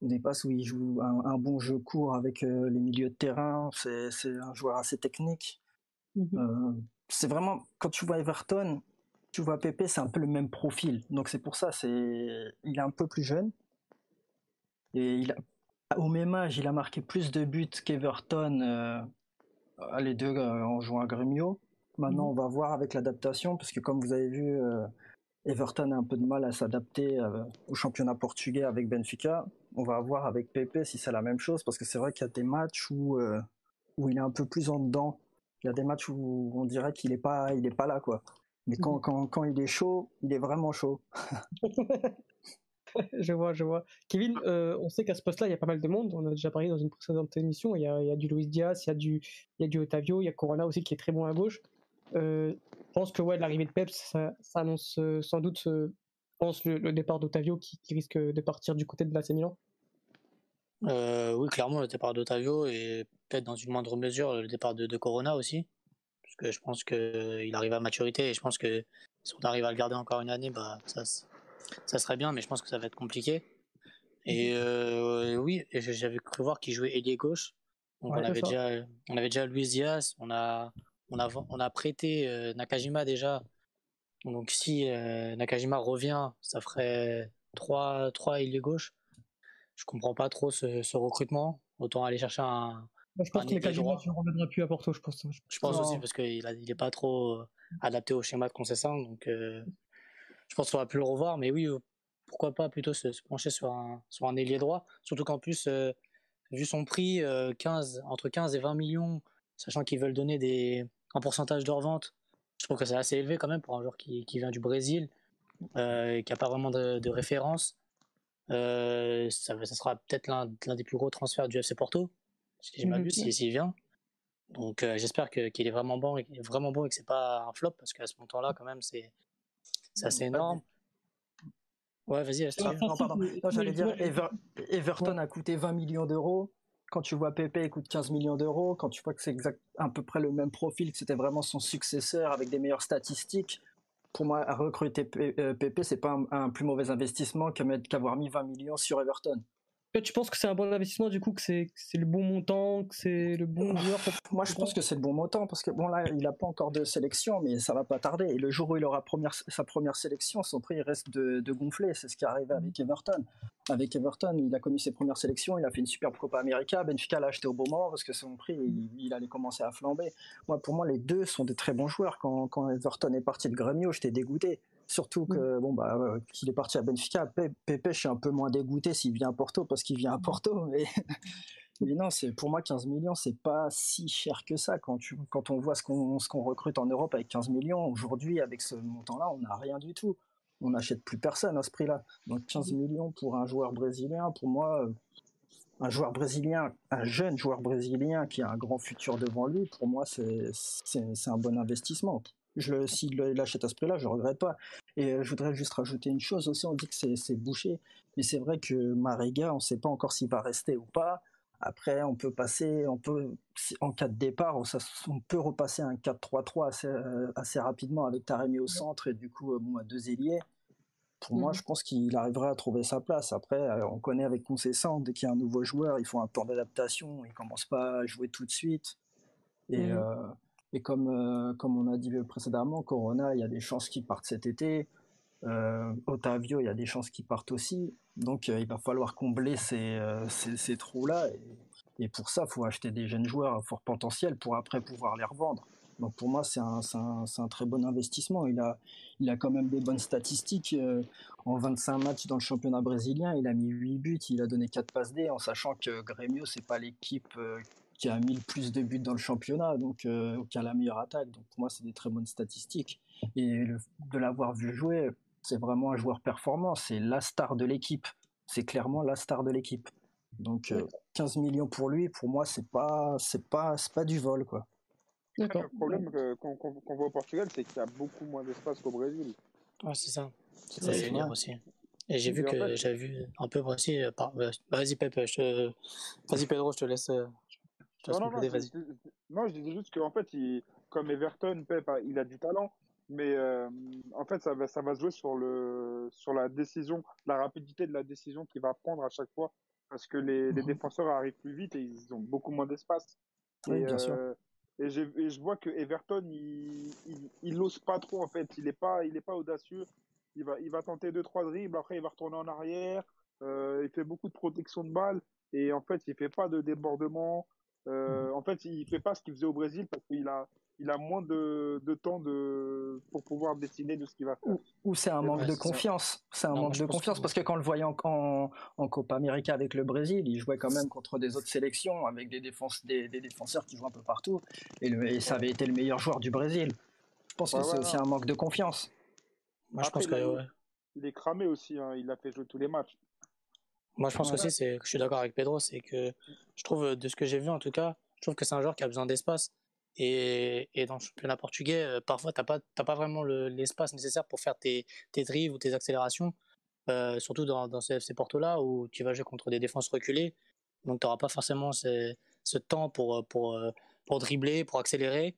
des passes où il joue un, un bon jeu court avec les milieux de terrain. C'est, un joueur assez technique. Mhm. C'est vraiment quand tu vois Everton, tu vois Pepe, c'est un peu le même profil. Donc c'est pour ça, c'est il est un peu plus jeune et il a au même âge, il a marqué plus de buts qu'Everton, euh, les deux euh, en jouant à Grêmio. Maintenant, Mhm. on va voir avec l'adaptation, parce que comme vous avez vu, euh, Everton a un peu de mal à s'adapter euh, au championnat portugais avec Benfica. On va voir avec Pepe si c'est la même chose, parce que c'est vrai qu'il y a des matchs où, euh, où il est un peu plus en dedans. Il y a des matchs où on dirait qu'il n'est pas, il est pas là, quoi. Mais quand, Mhm. quand, quand il est chaud, il est vraiment chaud. je vois, je vois. Kevin, euh, on sait qu'à ce poste-là, il y a pas mal de monde. On a déjà parlé dans une précédente émission. Il y a, il y a du Luis Diaz, il y a du, il y a du Otavio, il y a Corona aussi qui est très bon à gauche. je pense que ouais, l'arrivée de Pep, ça, annonce sans doute, je pense, le, départ d'Otavio qui, risque de partir du côté de l'AC Milan. Oui, clairement, le départ d'Otavio et peut-être dans une moindre mesure le départ de, de Corona aussi. Parce que je pense qu'il arrive à maturité et je pense que si on arrive à le garder encore une année, bah, ça, ça serait bien, mais je pense que ça va être compliqué. Et euh, oui, j'avais cru voir qu'il jouait ailier gauche. Donc on, avait déjà, on avait déjà Luis Diaz, on a, on a, on a prêté euh, Nakajima déjà. Donc si euh, Nakajima revient, ça ferait 3, 3 ailiers gauche. Je comprends pas trop ce, recrutement. Autant aller chercher un. je pense que Nakajima ne reviendra plus à Porto, je pense. Je pense aussi parce qu'il n'est pas trop adapté au schéma de Concession. Donc je pense qu'on va plus le revoir. Mais oui, pourquoi pas plutôt se, pencher sur un, sur un ailier droit. Surtout qu'en plus, euh, vu son prix, 15, euh, entre 15 et 20 millions, sachant qu'ils veulent donner des, un pourcentage de revente, je trouve que c'est assez élevé quand même pour un joueur qui, qui vient du Brésil, euh, qui n'a pas vraiment de, référence. Ça, ça, sera peut-être l'un des plus gros transferts du FC Porto, si j'ai mal vu, s'il vient. Donc j'espère qu'il est vraiment bon et, vraiment bon et que c'est pas un flop parce qu'à ce montant-là, quand même, c'est assez énorme. Ouais, vas-y, Non, pardon. j'allais dire, Everton a coûté 20 millions d'euros. Quand tu vois Pepe coûte 15 millions d'euros, quand tu vois que c'est exact, à peu près le même profil, que c'était vraiment son successeur avec des meilleures statistiques, pour moi, recruter Pepe, c'est pas un, plus mauvais investissement qu'avoir mis 20 millions sur Everton tu penses que c'est un bon investissement, du coup, que c'est le bon montant, que c'est le bon joueur Moi, je pense que c'est le bon montant, parce que bon, là, il n'a pas encore de sélection, mais ça va pas tarder. Et le jour où il aura première, sa première sélection, son prix reste de, gonfler. C'est ce qui est arrivé avec Everton. Avec Everton, il a connu ses premières sélections, il a fait une superbe Copa América. Benfica l'a acheté au bon moment, parce que son prix, il, allait commencer à flamber. Moi, pour moi, les deux sont des très bons joueurs. Quand, quand Everton est parti de Grêmio, j'étais dégoûté. Surtout que, bon, bah, euh, qu'il est parti à Benfica. Pepe, je suis un peu moins dégoûté s'il vient à Porto parce qu'il vient à Porto. Mais, mais non, c'est, pour moi, 15 millions, c'est pas si cher que ça. Quand, tu, quand on voit ce qu'on, ce qu'on recrute en Europe avec 15 millions, aujourd'hui, avec ce montant-là, on n'a rien du tout. On n'achète plus personne à ce prix-là. Donc 15 mm. millions pour un joueur brésilien, pour moi, un joueur brésilien, un jeune joueur brésilien qui a un grand futur devant lui, pour moi, c'est un bon investissement je, s'il l'achète à ce prix-là, je ne regrette pas. Et euh, je voudrais juste rajouter une chose aussi, on dit que c'est bouché, mais c'est vrai que Mariga, on ne sait pas encore s'il va rester ou pas. Après, on peut passer, on peut, en cas de départ, on, peut repasser un 4-3-3 assez, euh, assez, rapidement avec Taremi au centre et du coup, euh, bon, deux ailiers. Pour moi, mmh. je pense qu'il arriverait à trouver sa place. Après, on connaît avec Concessant, dès qu'il y a un nouveau joueur, il faut un temps d'adaptation, il ne commence pas à jouer tout de suite. Et, mmh. Et comme, euh, comme on a dit précédemment, Corona, il y a des chances qu'il parte cet été. Euh, Otavio, il y a des chances qu'il parte aussi. Donc euh, il va falloir combler ces, ces, trous-là. Et, pour ça, il faut acheter des jeunes joueurs à fort potentiel pour après pouvoir les revendre. Donc pour moi, c'est un, un, un, très bon investissement. Il a, il a quand même des bonnes statistiques. en 25 matchs dans le championnat brésilien, il a mis 8 buts, il a donné 4 passes D, en sachant que Grêmio, c'est pas l'équipe qui a mis le plus de buts dans le championnat, donc euh, qui a la meilleure attaque. Donc pour moi, c'est des très bonnes statistiques. Et de l'avoir vu jouer, c'est vraiment un joueur performant. C'est la star de l'équipe. C'est clairement la star de l'équipe. Donc 15 euh, millions pour lui, pour moi, c'est pas, c'est pas, c'est pas du vol, quoi. Le problème qu'on voit au Portugal, c'est qu'il y a beaucoup moins d'espace qu'au Brésil. Ouais, c'est ça. C'est ça, aussi. Et j'ai vu que j'avais vu un peu aussi. Euh, par... Vas-y, Pep, je vas-y, Pedro, je te laisse. Non, non, non, non, je disais juste qu'en fait, comme Everton, Pep, il a du talent, mais euh, en fait, ça va, ça va se jouer sur, le, sur la décision, la rapidité de la décision qu'il va prendre à chaque fois, parce que les, les défenseurs arrivent plus vite et ils ont beaucoup moins d'espace. Oui, et, bien sûr. Euh, et, et, je vois que Everton, il, il, il ose pas trop en fait. Il est pas, il est pas audacieux. Il va, il va tenter deux trois dribbles. Après, il va retourner en arrière. Euh, il fait beaucoup de protection de balles et en fait, il fait pas de débordement. Euh, en fait, il fait pas ce qu'il faisait au Brésil parce qu'il a, il a moins de, de temps de, pour pouvoir décider de ce qu'il va faire. Ou, c'est un manque de confiance. C'est un manque de confiance parce que quand on le voyait en, en, Copa América avec le Brésil, il jouait quand même contre des autres sélections avec des, défenses, des, défenseurs qui jouent un peu partout. Et, ça avait été le meilleur joueur du Brésil. Je pense que c'est aussi un manque de confiance. Moi, je pense que, il est cramé aussi. Hein. Il a fait jouer tous les matchs. Moi, je pense aussi, c'est que je suis d'accord avec Pedro, c'est que je trouve, de ce que j'ai vu en tout cas, je trouve que c'est un joueur qui a besoin d'espace. Et, et dans le championnat portugais, euh, parfois, tu n'as pas, pas vraiment l'espace nécessaire pour faire tes, tes drives ou tes accélérations. Euh, surtout dans, dans ces FC Porto-là, où tu vas jouer contre des défenses reculées. Donc, tu n'auras pas forcément ce, ce, temps pour, pour, pour dribbler, pour accélérer.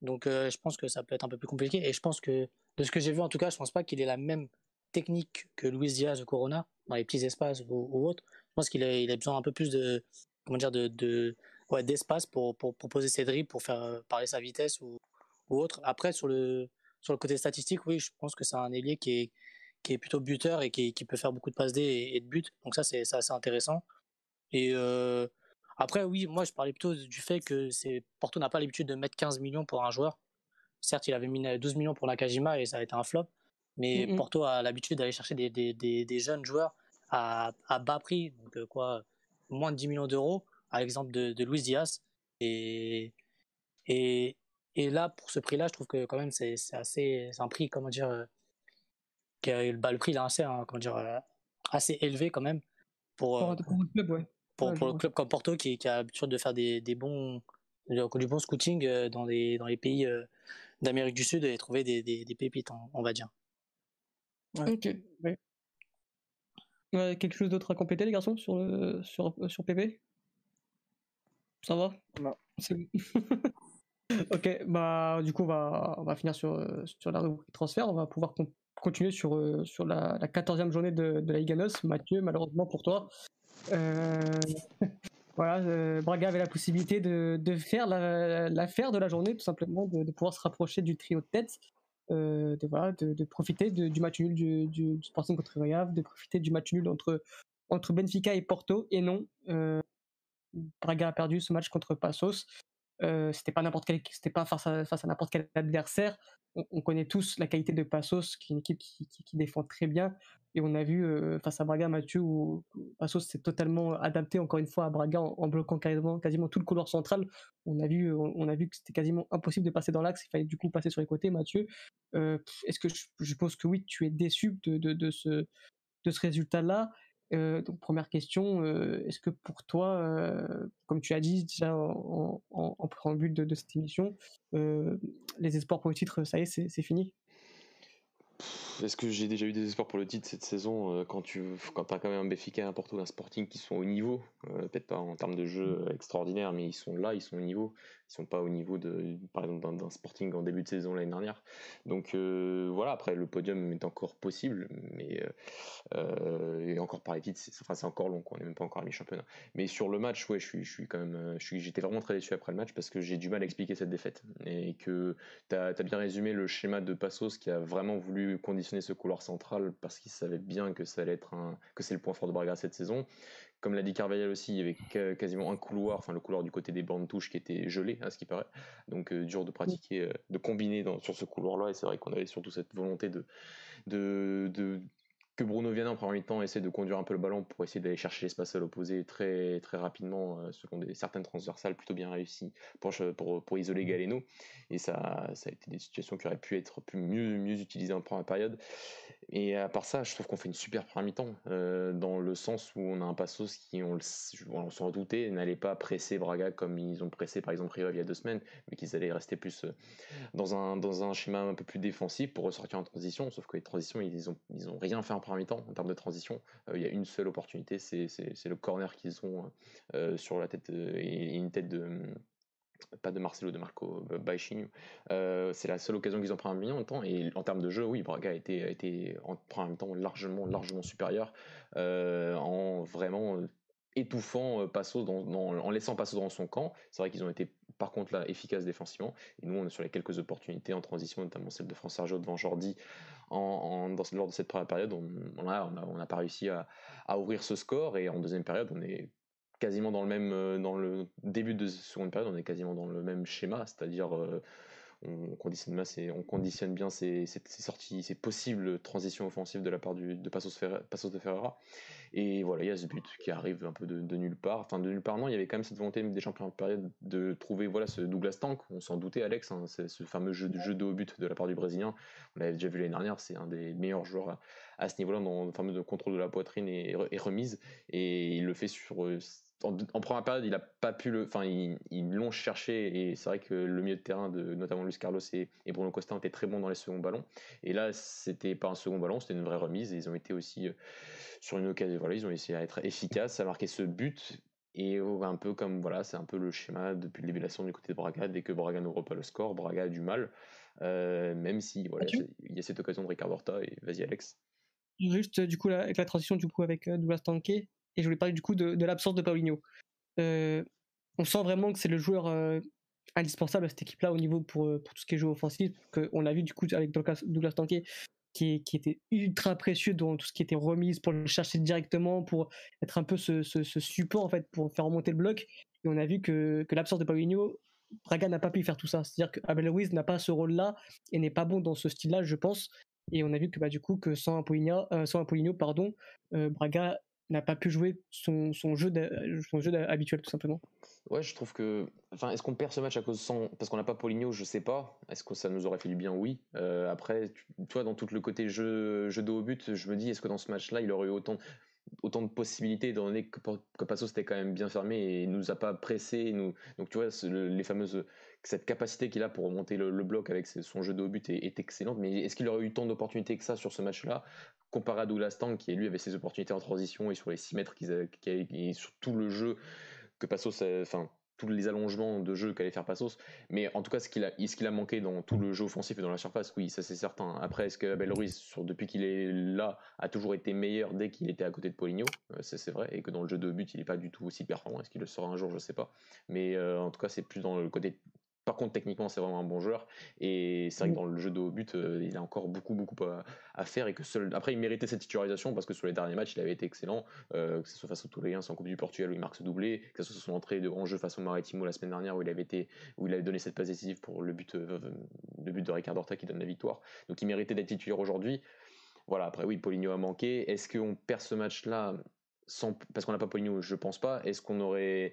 Donc, je pense que ça peut être un peu plus compliqué. Et je pense que, de ce que j'ai vu en tout cas, je pense pas qu'il ait la même technique que Luis Diaz de Corona, dans les petits espaces ou, autres. Je pense qu'il a, besoin un peu plus de, comment dire, de, de ouais, d'espace pour, pour, poser ses dribbles, pour faire euh, parler sa vitesse ou, ou autre. Après, sur le, sur le côté statistique, oui, je pense que c'est un ailier qui est, qui est plutôt buteur et qui, qui peut faire beaucoup de passes et, de buts. Donc ça, c'est assez intéressant. Et euh, après, oui, moi, je parlais plutôt du fait que c'est Porto n'a pas l'habitude de mettre 15 millions pour un joueur. Certes, il avait mis 12 millions pour Nakajima et ça a été un flop. Mais mm, mm. Porto a l'habitude d'aller chercher des, des, des, des, jeunes joueurs à, à bas prix, donc euh, quoi, moins de 10 millions d'euros, à l'exemple de, de Luis Diaz. Et, et, et là, pour ce prix-là, je trouve que quand même, c'est assez, un prix, comment dire, euh, qui bah, le prix là, assez, hein, comment dire, euh, assez élevé quand même pour, pour, pour, le club, ouais. pour, pour le club comme Porto qui, qui a l'habitude de faire des, des bons, du bon scouting dans les, dans les pays d'Amérique du Sud et trouver des, des, des pépites, on, va dire. Ok. quelque chose d'autre à compléter, les garçons, sur, le, sur, sur PP Ça va? Non. ok, bah du coup on va, on va finir sur, sur la rubrique transfert. On va pouvoir continuer sur, sur la, la 14e journée de, de la Liga NOS. Mathieu, malheureusement pour toi, euh... voilà, euh, Braga avait la possibilité de, de faire l'affaire la, de la journée, tout simplement, de, de, pouvoir se rapprocher du trio de tête euh, de, voilà, de, profiter du match nul du, du, du Sporting contre Real, de profiter du match nul entre, entre Benfica et Porto. Et non, euh, Braga a perdu ce match contre Passos. Euh, c'était pas n'importe quel, c'était pas face à, face à n'importe quel adversaire. On, on, connaît tous la qualité de Passos, qui est une équipe qui, défend très bien. Et on a vu euh, face à Braga, Mathieu, où Passos s'est totalement adapté encore une fois à Braga en, bloquant quasiment, quasiment tout le couloir central. On a vu, on, on a vu que c'était quasiment impossible de passer dans l'axe. Il fallait du coup passer sur les côtés. Mathieu, euh, est-ce que je, pense que oui, tu es déçu de ce résultat-là? Euh, donc première question, euh, est-ce que pour toi, euh, comme tu as dit déjà en, en, en préambule de, cette émission, les espoirs pour le titre, ça y est, c'est fini? Est-ce que j'ai déjà eu des espoirs pour le titre cette saison quand tu quand as quand même un Béfica, un Porto, un Sporting qui sont au niveau, peut-être pas en termes de jeu extraordinaire, mais ils sont là, ils sont au niveau. Ils sont pas au niveau de, par exemple, d'un Sporting en début de saison l'année dernière. Donc euh, voilà, après le podium est encore possible, mais euh, et encore par les c'est enfin, encore long, on n'est même pas encore à mi-championnat. Mais sur le match, ouais, je suis, je suis quand même, j'étais vraiment très déçu après le match parce que j'ai du mal à expliquer cette défaite et que tu as, as, bien résumé le schéma de Passos qui a vraiment voulu conditionner ce couloir central parce qu'il savait bien que ça allait être un, que c'est le point fort de Braga cette saison comme l'a dit Carvajal aussi, il y avait quasiment un couloir, enfin le couloir du côté des bandes touches qui était gelé, à ce qui paraît. Donc euh, dur de pratiquer, euh, de combiner sur ce couloir-là. Et c'est vrai qu'on avait surtout cette volonté de, de, de que Bruno Viana en premier temps essaie de conduire un peu le ballon pour essayer d'aller chercher l'espace à l'opposé très très rapidement euh, selon certaines transversales plutôt bien réussies pour, isoler. Galeno et ça, ça a été des situations qui auraient pu être plus, mieux utilisées en première période et à part ça je trouve qu'on fait une super première mi-temps euh, dans le sens où on a un Passos qui on, on s'en redoutait n'allait pas presser Braga comme ils ont pressé par exemple Rio il y a deux semaines mais qu'ils allaient rester plus euh, dans un, dans un schéma un peu plus défensif pour ressortir en transition sauf que les transitions ils ont, ils ont rien fait en première mi-temps en termes de transition. Euh, il y a une seule opportunité, c'est le corner qu'ils ont sur la tête et une tête de pas de Marcelo, de Marco Baichinho. Euh, c'est la seule occasion qu'ils ont pris un million en temps. Et en termes de jeu, oui, Braga a été, a été en premier temps largement, largement supérieur euh, en vraiment étouffant Passo, dans, en laissant Passo dans son camp. C'est vrai qu'ils ont été par contre là efficaces défensivement. Et nous, on est sur les quelques opportunités en transition, notamment celle de France Sergio devant Jordi en, lors de cette première période. On n'a pas réussi à, à, ouvrir ce score. Et en deuxième période, on est quasiment dans le même, euh, dans le début de seconde période, on est quasiment dans le même schéma, c'est-à-dire euh, on conditionne bien, on conditionne bien ces, sorties, ces possibles transitions offensives de la part de Passos, Passos de Ferreira. Et voilà, il y a ce but qui arrive un peu de, nulle part. Enfin, de nulle part, non, il y avait quand même cette volonté des champions de période de trouver voilà, ce Douglas Tank. On s'en doutait, Alex, hein, ce fameux jeu, jeu de haut but de la part du Brésilien. On l'avait déjà vu l'année dernière, c'est un des meilleurs joueurs à, ce niveau-là dans le fameux contrôle de la poitrine et, et, remise. Et il le fait sur en, première période, il a pas pu le, enfin, ils, l'ont cherché et c'est vrai que le milieu de terrain de notamment Luis Carlos et, Bruno Costa ont été très bons dans les seconds ballons. Et là, c'était pas un second ballon, c'était une vraie remise. Et ils ont été aussi euh, sur une occasion, voilà, ils ont essayé d'être efficaces, à marquer ce but. Et un peu comme voilà, c'est un peu le schéma depuis le début de la saison du côté de Braga. Dès que Braga n'ouvre pas le score, Braga a du mal. Euh, même si voilà, il y a cette occasion de Ricardo Horta et vas-y Alex. Juste du coup avec la transition du coup avec euh, Douglas Tanquet, et je voulais parler du coup de, l'absence de Paulinho. Euh, on sent vraiment que c'est le joueur euh, indispensable à cette équipe-là au niveau pour, euh, pour tout ce qui est jeu offensif. On l'a vu du coup avec Douglas Tanquet qui, qui, était ultra précieux dans tout ce qui était remise pour le chercher directement, pour être un peu ce, ce, support en fait pour faire remonter le bloc. Et on a vu que, que l'absence de Paulinho, Braga n'a pas pu faire tout ça. C'est-à-dire que Abel Ruiz n'a pas ce rôle-là et n'est pas bon dans ce style-là, je pense. Et on a vu que bah, du coup que sans Apollinio, pardon, Braga n'a pas pu jouer son, son jeu son jeu habituel tout simplement. Ouais, je trouve que. Enfin, est-ce qu'on perd ce match à cause sans parce qu'on n'a pas Poligno Je sais pas. Est-ce que ça nous aurait fait du bien? Oui. Euh, après, tu, vois, dans tout le côté jeu, jeu de haut but, je me dis, est-ce que dans ce match-là, il aurait eu autant, autant de possibilités, étant donné que, que Passo c'était quand même bien fermé et nous a pas pressé. Nous... Donc, tu vois, les fameuses. Cette capacité qu'il a pour remonter le, bloc avec son jeu de haut but est, excellente. Mais est-ce qu'il aurait eu tant d'opportunités que ça sur ce match-là comparé à Douglas Tang qui lui avait ses opportunités en transition et sur les 6 mètres qu'ils et sur tout le jeu que Passos enfin tous les allongements de jeu qu'allait faire Passos. Mais en tout cas ce qu'il a ce qu'il a manqué dans tout le jeu offensif et dans la surface oui ça c'est certain. Après est-ce que Abel Ruiz depuis qu'il est là a toujours été meilleur dès qu'il était à côté de Poligno euh, c'est vrai. Et que dans le jeu de but il n'est pas du tout aussi performant. Est-ce qu'il le sera un jour? Je sais pas. Mais euh, en tout cas c'est plus dans le côté par contre, techniquement, c'est vraiment un bon joueur. Et c'est vrai que dans le jeu de haut but, euh, il a encore beaucoup, beaucoup à, faire. Et que seul... Après, il méritait cette titularisation parce que sur les derniers matchs, il avait été excellent. Euh, que ce soit face au Toulousain, en Coupe du Portugal où il marque ce doublé, que ce soit son entrée de, en jeu face au Maritimo la semaine dernière où il avait, été, où il avait donné cette passe décisive pour le but, euh, le but de Ricardo Horta qui donne la victoire. Donc, il méritait d'être titulaire aujourd'hui. Voilà, après, oui, Poligno a manqué. Est-ce qu'on perd ce match-là sans... parce qu'on n'a pas Poligno Je pense pas. Est-ce qu'on aurait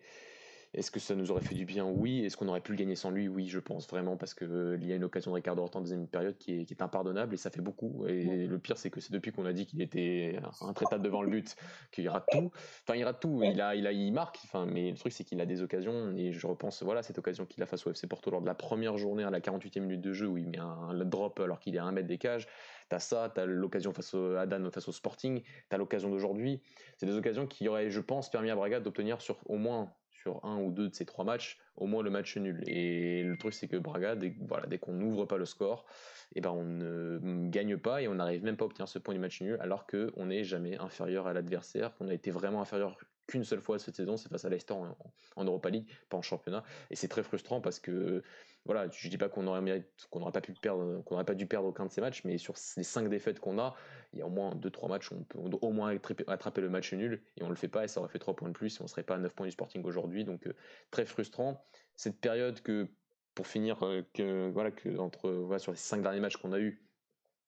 est-ce que ça nous aurait fait du bien? Oui. Est-ce qu'on aurait pu le gagner sans lui? Oui, je pense vraiment parce qu'il euh, y a une occasion de Ricardo Horta en deuxième période qui est, impardonnable et ça fait beaucoup. Et le pire, c'est que c'est depuis qu'on a dit qu'il était intraitable devant le but qu'il rate tout. Enfin, il rate tout. Il a, il a, il marque. Enfin, mais le truc, c'est qu'il a des occasions et je repense, voilà, cette occasion qu'il a face au FC Porto lors de la première journée à la 48e minute de jeu où il met un, drop alors qu'il est à un mètre des cages. T'as ça, t'as l'occasion face au Adan, face au Sporting, t'as l'occasion d'aujourd'hui. C'est des occasions qui auraient, je pense, permis à Braga d'obtenir sur au moins sur un ou deux de ces trois matchs, au moins le match nul. Et le truc, c'est que Braga, dès, qu'on n'ouvre pas le score, et eh ben on ne gagne pas et on n'arrive même pas à obtenir ce point du match nul, alors qu'on n'est jamais inférieur à l'adversaire, qu'on a été vraiment inférieur qu'une seule fois cette saison, c'est face à Leicester en, Europa League, pas en championnat. Et c'est très frustrant parce que, voilà, je dis pas qu'on aurait qu'on n'aurait pas pu perdre, qu'on n'aurait pas dû perdre aucun de ces matchs, mais sur les cinq défaites qu'on a, il y a au moins 2-3 matchs où on peut au moins attraper le match nul et on le fait pas et ça aurait fait 3 points de plus et on serait pas à 9 points du Sporting aujourd'hui. Donc euh, très frustrant. Cette période que, pour finir, euh, que, voilà, que entre, voilà, sur les 5 derniers matchs qu'on a eu,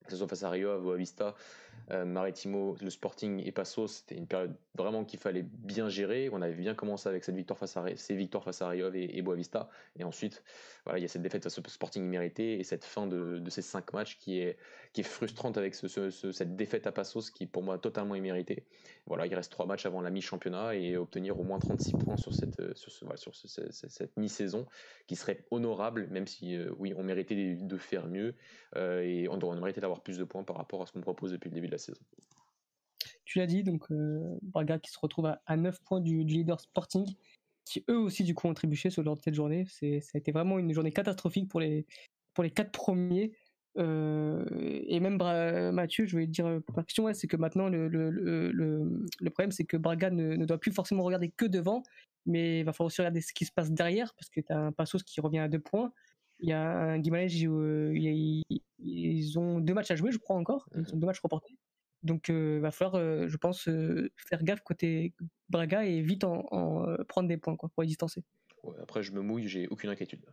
que ce soit face à Rio, à Boavista, euh, Maritimo, le Sporting et Passo, c'était une période vraiment qu'il fallait bien gérer. On avait bien commencé avec cette victoire face à ces victoires face à Rio et, Boavista, et ensuite, voilà, il y a cette défaite face au Sporting immérité et cette fin de, ces cinq matchs qui est qui est frustrante avec cette défaite à Passos qui pour moi totalement imméritée. Voilà, il reste trois matchs avant la mi-championnat et obtenir au moins 36 points sur cette sur cette mi-saison qui serait honorable, même si euh, oui, on méritait de faire mieux euh, et on, on méritait d'avoir plus de points par rapport à ce qu'on propose depuis le début de la saison. Tu l'as dit, donc euh, Braga qui se retrouve à, 9 points du, leader Sporting, qui eux aussi du coup ont trébuché sur lors de cette journée. C'est, ça a été vraiment une journée catastrophique pour les, pour les quatre premiers. Euh, et même Mathieu, je vais te dire par question, c'est que maintenant le, le, le, problème c'est que Braga ne, doit plus forcément regarder que devant, mais il va falloir aussi regarder ce qui se passe derrière, parce que tu as un Passos qui revient à deux points. Il y a un Guimarães, ils, ils ont deux matchs à jouer, je crois encore. Ils ont deux matchs reportés. Donc, il euh, va falloir, euh, je pense, euh, faire gaffe côté Braga et vite en, prendre des points quoi, pour les distancer. après, je me mouille, j'ai aucune inquiétude.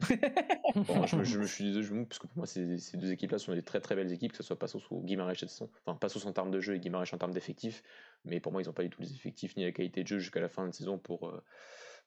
je, me, suis désolé, je me mouille parce que pour moi, ces, deux équipes-là sont des très très belles équipes, que ce soit Passos ou Guimarães. Enfin, Passos en termes de jeu et Guimarães en termes d'effectifs, mais pour moi, ils n'ont pas du tout les effectifs ni la qualité de jeu jusqu'à la fin de saison pour,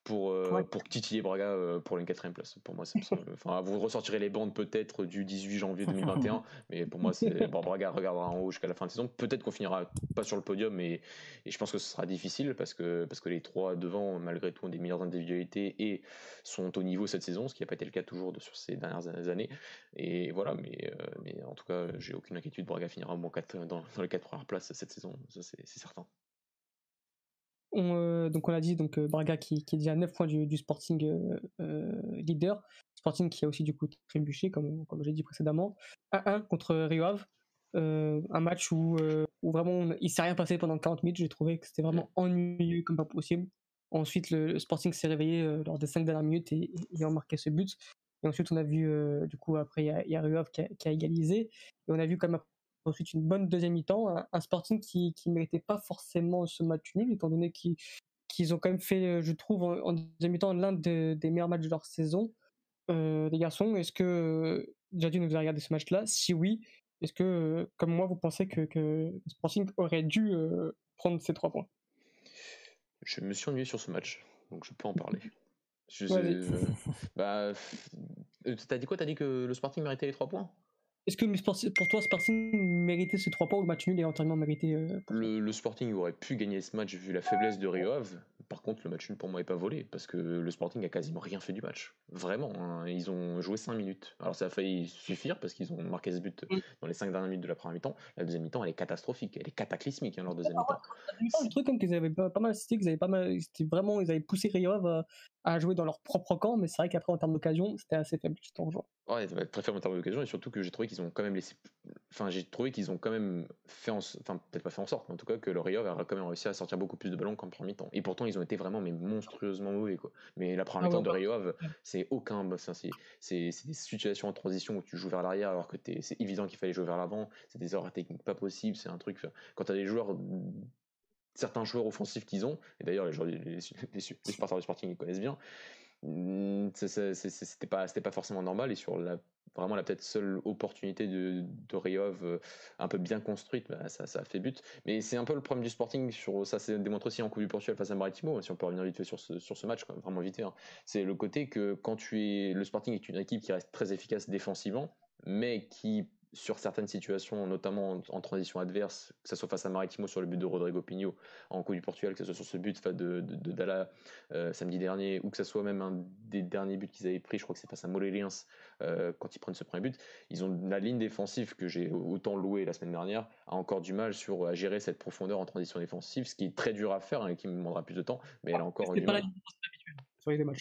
pour, euh, pour titiller Braga euh, pour une quatrième place. Pour moi, enfin, vous ressortirez les bandes peut-être du 18 janvier 2021, mais pour moi, c'est bon, Braga regardera en haut jusqu'à la fin de saison. Peut-être qu'on finira pas sur le podium, mais et je pense que ce sera difficile parce que, parce que les trois devant, malgré tout, ont des meilleures individualités et sont au niveau cette saison, ce qui n'a pas été le cas toujours de, sur ces dernières années. Et voilà, mais, euh, mais en tout cas, j'ai aucune inquiétude. Braga finira bon 4, dans, dans les quatre premières places cette saison, ça c'est certain. On, donc on l'a dit, donc Braga qui, est déjà à 9 points du, Sporting euh, leader. Sporting qui a aussi du coup trébuché, comme, comme j'ai dit précédemment. 1-1 contre Rio Ave. Euh, un match où, où vraiment il s'est rien passé pendant 40 minutes. J'ai trouvé que c'était vraiment ennuyeux comme pas possible. Ensuite, le, Sporting s'est réveillé lors des 5 dernières minutes et, et, a marqué ce but. Et ensuite, on a vu, du coup, après, il y a, y a Rio Ave qui a, qui a, égalisé. Et on a vu comme ensuite une bonne deuxième mi-temps, un, Sporting qui ne méritait pas forcément ce match nul, étant donné qu'ils ont quand même fait, je trouve, en, deuxième mi-temps, l'un des meilleurs matchs de leur saison. Euh, les garçons, est-ce que déjà vous avez regardé ce match-là? Si oui, est-ce que, comme moi, vous pensez que, que Sporting aurait dû euh, prendre ces trois points? Je me suis ennuyé sur ce match, donc je peux en parler. Je sais, bah, t'as dit quoi? T'as dit que le Sporting méritait les trois points? Est-ce que pour toi, Sporting méritait ces trois points ou le match nul est entièrement mérité euh, le, le, Sporting aurait pu gagner ce match vu la faiblesse de Rio Ave. Par contre, le match nul pour moi n'est pas volé parce que le Sporting a quasiment rien fait du match. Vraiment, hein. ils ont joué 5 minutes. Alors ça a failli suffire parce qu'ils ont marqué ce but mm. dans les 5 dernières minutes de la première mi-temps. La deuxième mi-temps, elle est catastrophique, elle est cataclysmique hein, leur deuxième mi-temps. Le truc comme qu'ils avaient pas, mal assisté, qu'ils avaient pas mal, vraiment, ils avaient poussé Rio Ave à, jouer dans leur propre camp, mais c'est vrai qu'après en termes d'occasion, c'était assez faible justement. Ouais, très faible en termes d'occasion et surtout que j'ai trouvé qu'ils ont quand même laissé, enfin j'ai trouvé qu'ils ont quand même fait, en... enfin peut-être pas fait en sorte, mais en tout cas que le Rio a quand même réussi à sortir beaucoup plus de ballons qu'en première mi-temps. Et pourtant ils ont été vraiment mais monstrueusement mauvais quoi. Mais la première ah mi-temps de Rio Ave, c'est aucun, bah, c'est des situations en transition où tu joues vers l'arrière alors que c'est évident qu'il fallait jouer vers l'avant. C'est des erreurs techniques pas possibles. C'est un truc. Quand tu as des joueurs certains joueurs offensifs qu'ils ont, et d'ailleurs les, joueurs, les, supporters du Sporting ils connaissent bien, hmm, c'était pas, pas forcément normal. Et sur la, vraiment la peut-être seule opportunité de, de Riov euh, un peu bien construite, bah, ça, ça a fait but. Mais c'est un peu le problème du Sporting, sur, ça s'est démontré aussi en Coupe du Portugal face à Maritimo, si on peut revenir vite fait sur ce, sur ce match, vraiment vite hein. C'est le côté que quand tu es. Le Sporting est une équipe qui reste très efficace défensivement, mais qui sur certaines situations, notamment en, transition adverse, que ce soit face à Maritimo sur le but de Rodrigo Pinho en Coupe du Portugal, que ce soit sur ce but de, de, de Dalla euh, samedi dernier, ou que ce soit même un des derniers buts qu'ils avaient pris, je crois que c'est face à Molleliens euh, quand ils prennent ce premier but, ils ont la ligne défensive que j'ai autant louée la semaine dernière, a encore du mal sur, à gérer cette profondeur en transition défensive, ce qui est très dur à faire hein, et qui me demandera plus de temps, mais elle a encore du mal.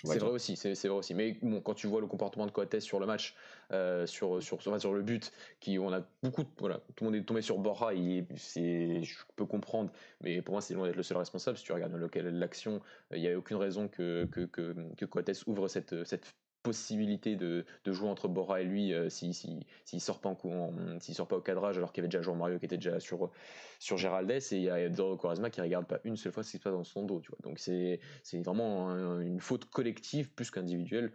C'est vrai aussi, c'est vrai aussi. Mais bon, quand tu vois le comportement de Coates sur le match, euh, sur, sur, sur, sur, le but, qui on a beaucoup, voilà, tout le monde est tombé sur Borja, c'est, je peux comprendre, mais pour moi c'est loin d'être le seul responsable. Si tu regardes l'action, il n'y a aucune raison que que, que, que Coates ouvre cette, cette possibilité de, de, jouer entre Bora et lui euh, s'il si, si, sort pas en, s'il sort pas au cadrage alors qu'il y avait déjà Jean Mario qui était déjà sur sur Géraldès et il y a Doro Quaresma qui regarde pas une seule fois ce qui se passe dans son dos tu vois. Donc c'est c'est vraiment une faute collective plus qu'individuelle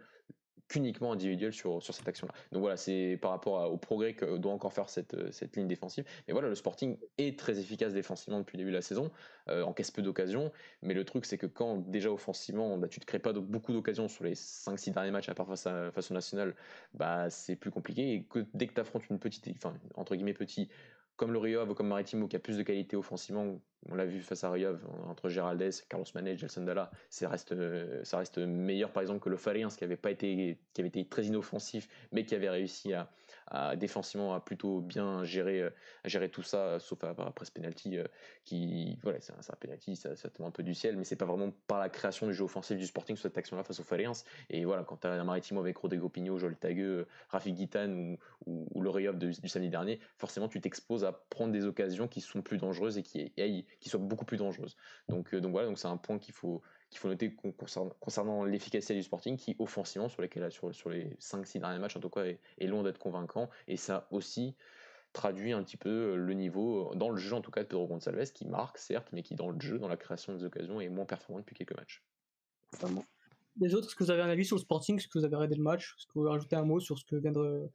uniquement individuel sur, sur cette action-là. Donc voilà, c'est par rapport au progrès que doit encore faire cette, cette ligne défensive. Mais voilà, le Sporting est très efficace défensivement depuis le début de la saison, euh, encaisse peu d'occasions, mais le truc c'est que quand déjà offensivement, bah, tu ne crées pas beaucoup d'occasions sur les 5-6 derniers matchs à part face, à, face au national, bah, c'est plus compliqué. Et que dès que tu une petite, enfin entre guillemets petit, comme le Rio ou comme Maritimo qui a plus de qualité offensivement, on l'a vu face à Rio entre Géraldez, Carlos Manet, Gelson Dalla, ça reste, ça reste meilleur par exemple que le Fariens qui avait pas été, qui avait été très inoffensif, mais qui avait réussi à, défensivement à plutôt bien gérer, à gérer tout ça, sauf après ce penalty euh, qui, voilà, c'est un, un, penalty, ça, ça, tombe un peu du ciel, mais c'est pas vraiment par la création du jeu offensif du Sporting sur cette action-là face au Fariens. Et voilà, quand tu as un Maritimo avec Rodrigo Pigno, Joel Tagueux, Rafik Guitan ou, le Rio du, samedi dernier, forcément tu t'exposes à prendre des occasions qui sont plus dangereuses et qui, qui soient beaucoup plus dangereuses. Donc, euh, donc voilà, donc c'est un point qu'il faut qu'il faut noter concernant, l'efficacité du Sporting qui offensivement sur lesquels sur, sur les 5-6 derniers matchs en tout cas est, est loin d'être convaincant. Et ça aussi traduit un petit peu euh, le niveau dans le jeu en tout cas de Pedro Gonçalves qui marque certes mais qui dans le jeu dans la création des occasions est moins performant depuis quelques matchs. Les autres, est-ce que vous avez un avis sur le Sporting Est-ce que vous avez regardé le match Est-ce que vous pouvez rajouter un mot sur ce que vient de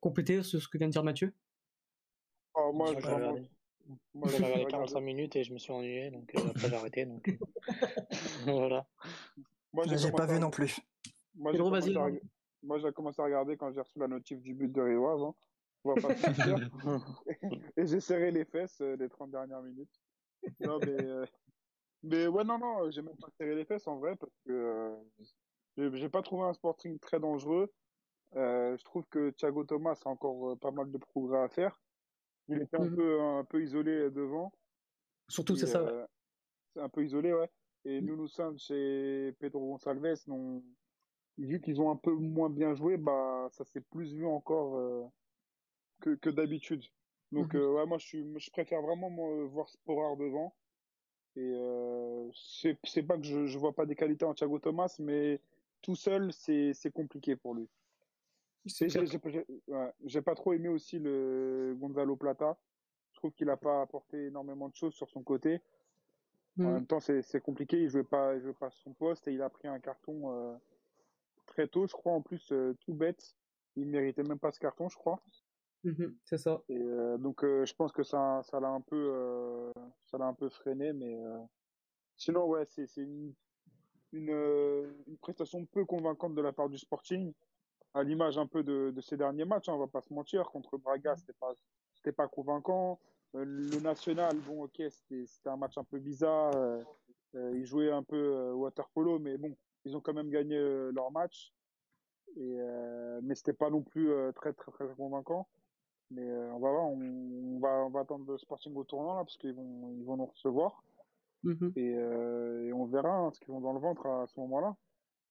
compléter sur ce que vient de dire Mathieu? Oh, Moi, je, moi, j'ai regardé 45 minutes et je me suis ennuyé, donc euh, après j'ai arrêté. Donc... voilà. Moi, J'ai pas vu non plus. Moi, j'ai commencé, à... Moi, j'ai commencé à regarder quand j'ai reçu la notif du but de Rio avant. On va pas Et j'ai serré les fesses euh, les 30 dernières minutes. Non, mais, euh, mais ouais, non, non, j'ai même pas serré les fesses en vrai parce que euh, j'ai pas trouvé un Sporting très dangereux. je trouve que Thiago Thomas a encore pas mal de progrès à faire. Il était un, mmh peu, un peu isolé devant. Surtout, c'est ça. C'est un peu isolé, ouais. Et mmh. Nuno Santos et Pedro Gonçalves, non, vu qu'ils ont un peu moins bien joué, bah, ça s'est plus vu encore que, que d'habitude. Donc, mmh ouais, moi, je, suis, je préfère vraiment voir Sporar devant. Et euh, c'est pas que je, je vois pas des qualités en Thiago Thomas, mais tout seul, c'est compliqué pour lui. J'ai pas trop aimé aussi le Gonzalo Plata. Je trouve qu'il a pas apporté énormément de choses sur son côté. En mmh. même temps, c'est compliqué. Il jouait pas, il jouait pas son poste et il a pris un carton euh, très tôt, je crois. En plus, euh, tout bête. Il méritait même pas ce carton, je crois. Mmh c'est ça. Et euh, donc, je pense que ça, ça l'a un peu, ça l'a un peu freiné, mais sinon, ouais, c'est une, une, une prestation peu convaincante de la part du Sporting à l'image un peu de, de, ces derniers matchs, hein, on va pas se mentir. Contre Braga, c'était pas, c'était pas convaincant. Euh, le national, bon, ok, c'était un match un peu bizarre. Euh, euh ils jouaient un peu water polo, mais bon, ils ont quand même gagné leur match. Et, mais c'était pas non plus très, très, très convaincant. Mais on va voir, on, va, on va attendre le Sporting au tournant là, parce qu'ils vont, ils vont nous recevoir. Mm-hmm. et, et, on verra hein, ce qu'ils vont dans le ventre à, ce moment-là.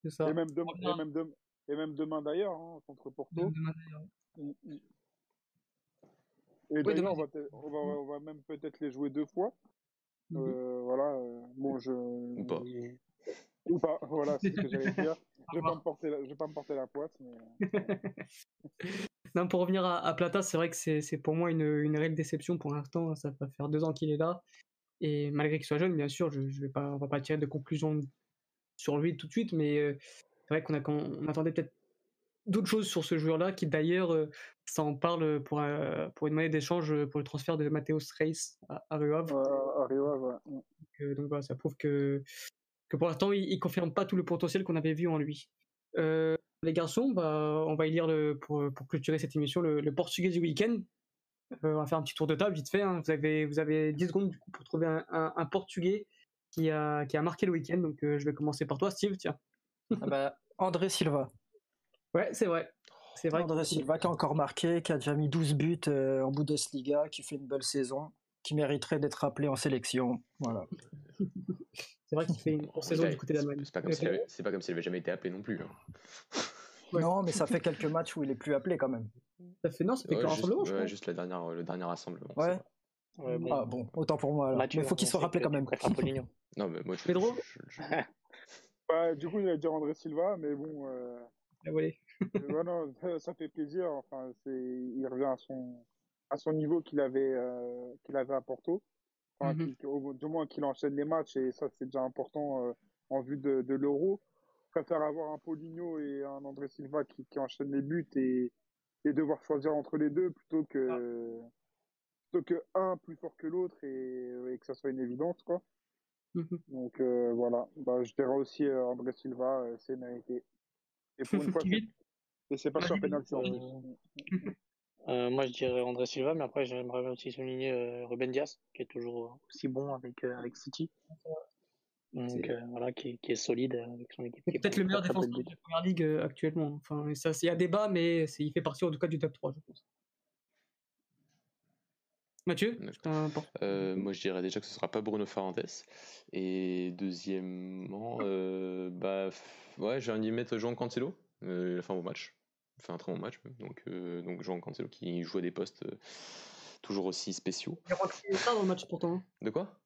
Et même, et même, de, et même demain d'ailleurs, hein, contre Porto. Mm, mm. Et d'ailleurs, on, va on, va, même peut-être les jouer deux fois. Mhm. euh, voilà. Euh, bon, je. Ou pas. Ou pas, voilà, c'est ce que j'allais dire. Je vais pas me porter la, je vais pas me porter la poisse. Mais... non, pour revenir à, à Plata, c'est vrai que c'est pour moi une, une réelle déception pour l'instant. Ça va faire deux ans qu'il est là. Et malgré qu'il soit jeune, bien sûr, je, je vais pas, on va pas tirer de conclusion sur lui tout de suite, mais euh, c'est vrai qu'on a, on attendait peut-être d'autres choses sur ce joueur-là, qui d'ailleurs, euh, ça en parle pour, euh, pour une monnaie d'échange euh, pour le transfert de Mateos Reis à, à Rio Havre. Donc, voilà, ça prouve que, que pour l'instant, il, ne confirme pas tout le potentiel qu'on avait vu en lui. les garçons, bah, on va y lire le, pour, pour clôturer cette émission le, portugais du week-end. on va faire un petit tour de table vite fait. Hein. Vous, avez, vous avez 10 secondes du coup, pour trouver un, un, un portugais qui a, qui a marqué le week-end. Donc je vais commencer par toi, Steve. Tiens. Ah bah, André Silva. Ouais, c'est vrai. C'est vrai. André Silva qui a encore marqué, qui a déjà mis 12 buts euh, en Bundesliga, qui fait une belle saison, qui mériterait d'être appelé en sélection. Voilà. c'est vrai qu'il fait une bonne saison du côté d'Allemagne. C'est pas, comme s'il avait, pas comme s'il avait jamais été appelé non plus. Hein. Non, mais ça fait quelques matchs où il est plus appelé quand même. Ça fait non, ça fait ouais, rassemblement, je juste la dernière, le dernier rassemblement. Ouais. bon. Ah bon, autant pour moi. mais il faut qu'il soit rappelé quand même. non, mais moi, je, Pedro je, bah, du coup, il a dire André Silva, mais bon. Euh... Ah ça, ça, fait plaisir. Enfin, c'est, il revient à son, à son niveau qu'il avait, euh, qu'il avait à Porto. Enfin, mm -hmm. du moins qu'il enchaîne les matchs et ça, c'est déjà important euh, en vue de, de l'Euro. Je préfère avoir un Paulinho et un André Silva qui, qui enchaînent les buts et, et devoir choisir entre les deux plutôt que, ah. plutôt que un plus fort que l'autre et, et que ça soit une évidence, quoi. Mmh Donc euh, voilà, bah, je dirais aussi euh, André Silva, euh, c'est mérité. Et pour une fois, et c'est pas sur penalty. Euh, moi, je dirais André Silva, mais après, j'aimerais aussi souligner Ruben Dias, qui est toujours aussi bon avec, avec City. Donc voilà, qui, qui, est solide avec son équipe. Peut-être le meilleur défenseur de la première ligue actuellement. Enfin, ça, il y a débat, mais il fait partie en tout cas du top 3, je pense. Mathieu euh, Moi, je dirais déjà que ce sera pas Bruno Fernandes. Et deuxièmement, euh, bah, ouais, j'ai envie de mettre Jean Cancelo. Euh, il a fait un bon match. Il fait un très bon match. Donc, euh, donc Jean Cancelo qui joue à des postes toujours aussi spéciaux. Il est rentré tard dans le match pourtant. Hein. De quoi?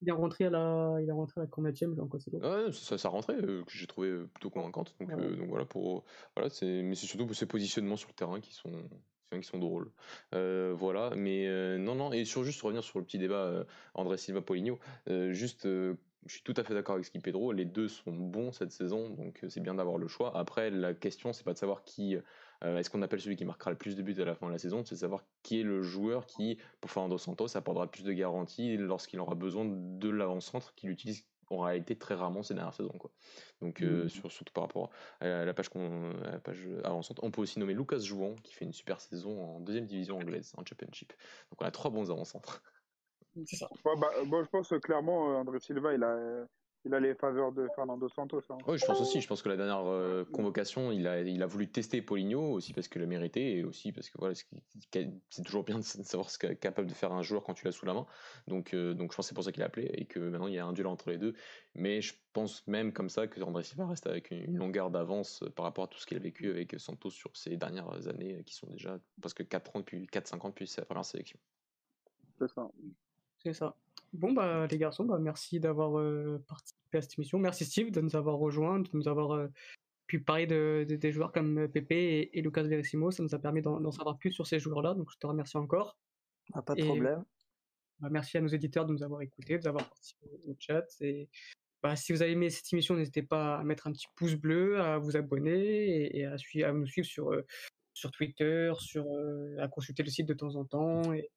Il est rentré à la, il est rentré à la combienième, Jean Cancelo. Ouais, ça, ça rentré que j'ai trouvé plutôt convaincante. Donc, donc voilà pour, voilà, c'est, mais c'est surtout pour ses positionnements sur le terrain qui sont, qui sont drôles. Euh, voilà, mais euh, non, non, et sur juste revenir sur le petit débat euh, André Silva Poligno, juste je suis tout à fait d'accord avec ce Pedro. Les deux sont bons cette saison, donc c'est bien d'avoir le choix. Après, la question, c'est pas de savoir qui est-ce qu'on appelle celui qui marquera le plus de buts à la fin de la saison, c'est de savoir qui est le joueur qui, pour Fernando Santos, apportera plus de garanties lorsqu'il aura besoin de l'avant-centre qu'il utilise aura été très rarement ces dernières saisons. Quoi. Donc, mmh. surtout par rapport à la page, qu'on, page avançante. On peut aussi nommer Lucas Jouan, qui fait une super saison en deuxième division anglaise, en Championship. Donc, on a trois bons avant-centres. C'est ça. bah, je pense clairement, André Silva, il a il a les faveurs de Fernando Santos. Hein. Oui, je pense aussi. Je pense que la dernière euh, convocation, il a, il a voulu tester Poligno aussi parce qu'il l'a mérité et aussi parce que voilà, c'est toujours bien de savoir ce qu'est capable de faire un joueur quand tu l'as sous la main. Donc, euh, donc je pense que c'est pour ça qu'il a appelé et que maintenant il y a un duel entre les deux. Mais je pense même comme ça que André Silva reste avec une, longueur d'avance par rapport à tout ce qu'il a vécu avec Santos sur ces dernières années qui sont déjà presque 4 ans depuis 4-5 ans depuis sa première sélection. C'est ça. C'est ça. Bon, bah, les garçons, bah, merci d'avoir participé à cette émission. Merci Steve de nous avoir rejoints, de nous avoir pu parler de, des joueurs comme Pepe et, Lucas Verissimo. Ça nous a permis d'en savoir plus sur ces joueurs-là, donc je te remercie encore. Ah, pas de problème. Bah, merci à nos éditeurs de nous avoir écoutés, de nous avoir participé au chat. Et, bah, si vous avez aimé cette émission, n'hésitez pas à mettre un petit pouce bleu, à vous abonner et, à, suivre, à nous suivre sur, sur Twitter, sur, à consulter le site de temps en temps. Et,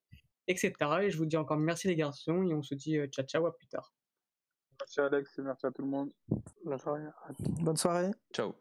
etc. Et je vous dis encore merci les garçons et on se dit euh, ciao ciao à plus tard. Merci Alex et merci à tout le monde. Bonne soirée. Bonne soirée. Ciao.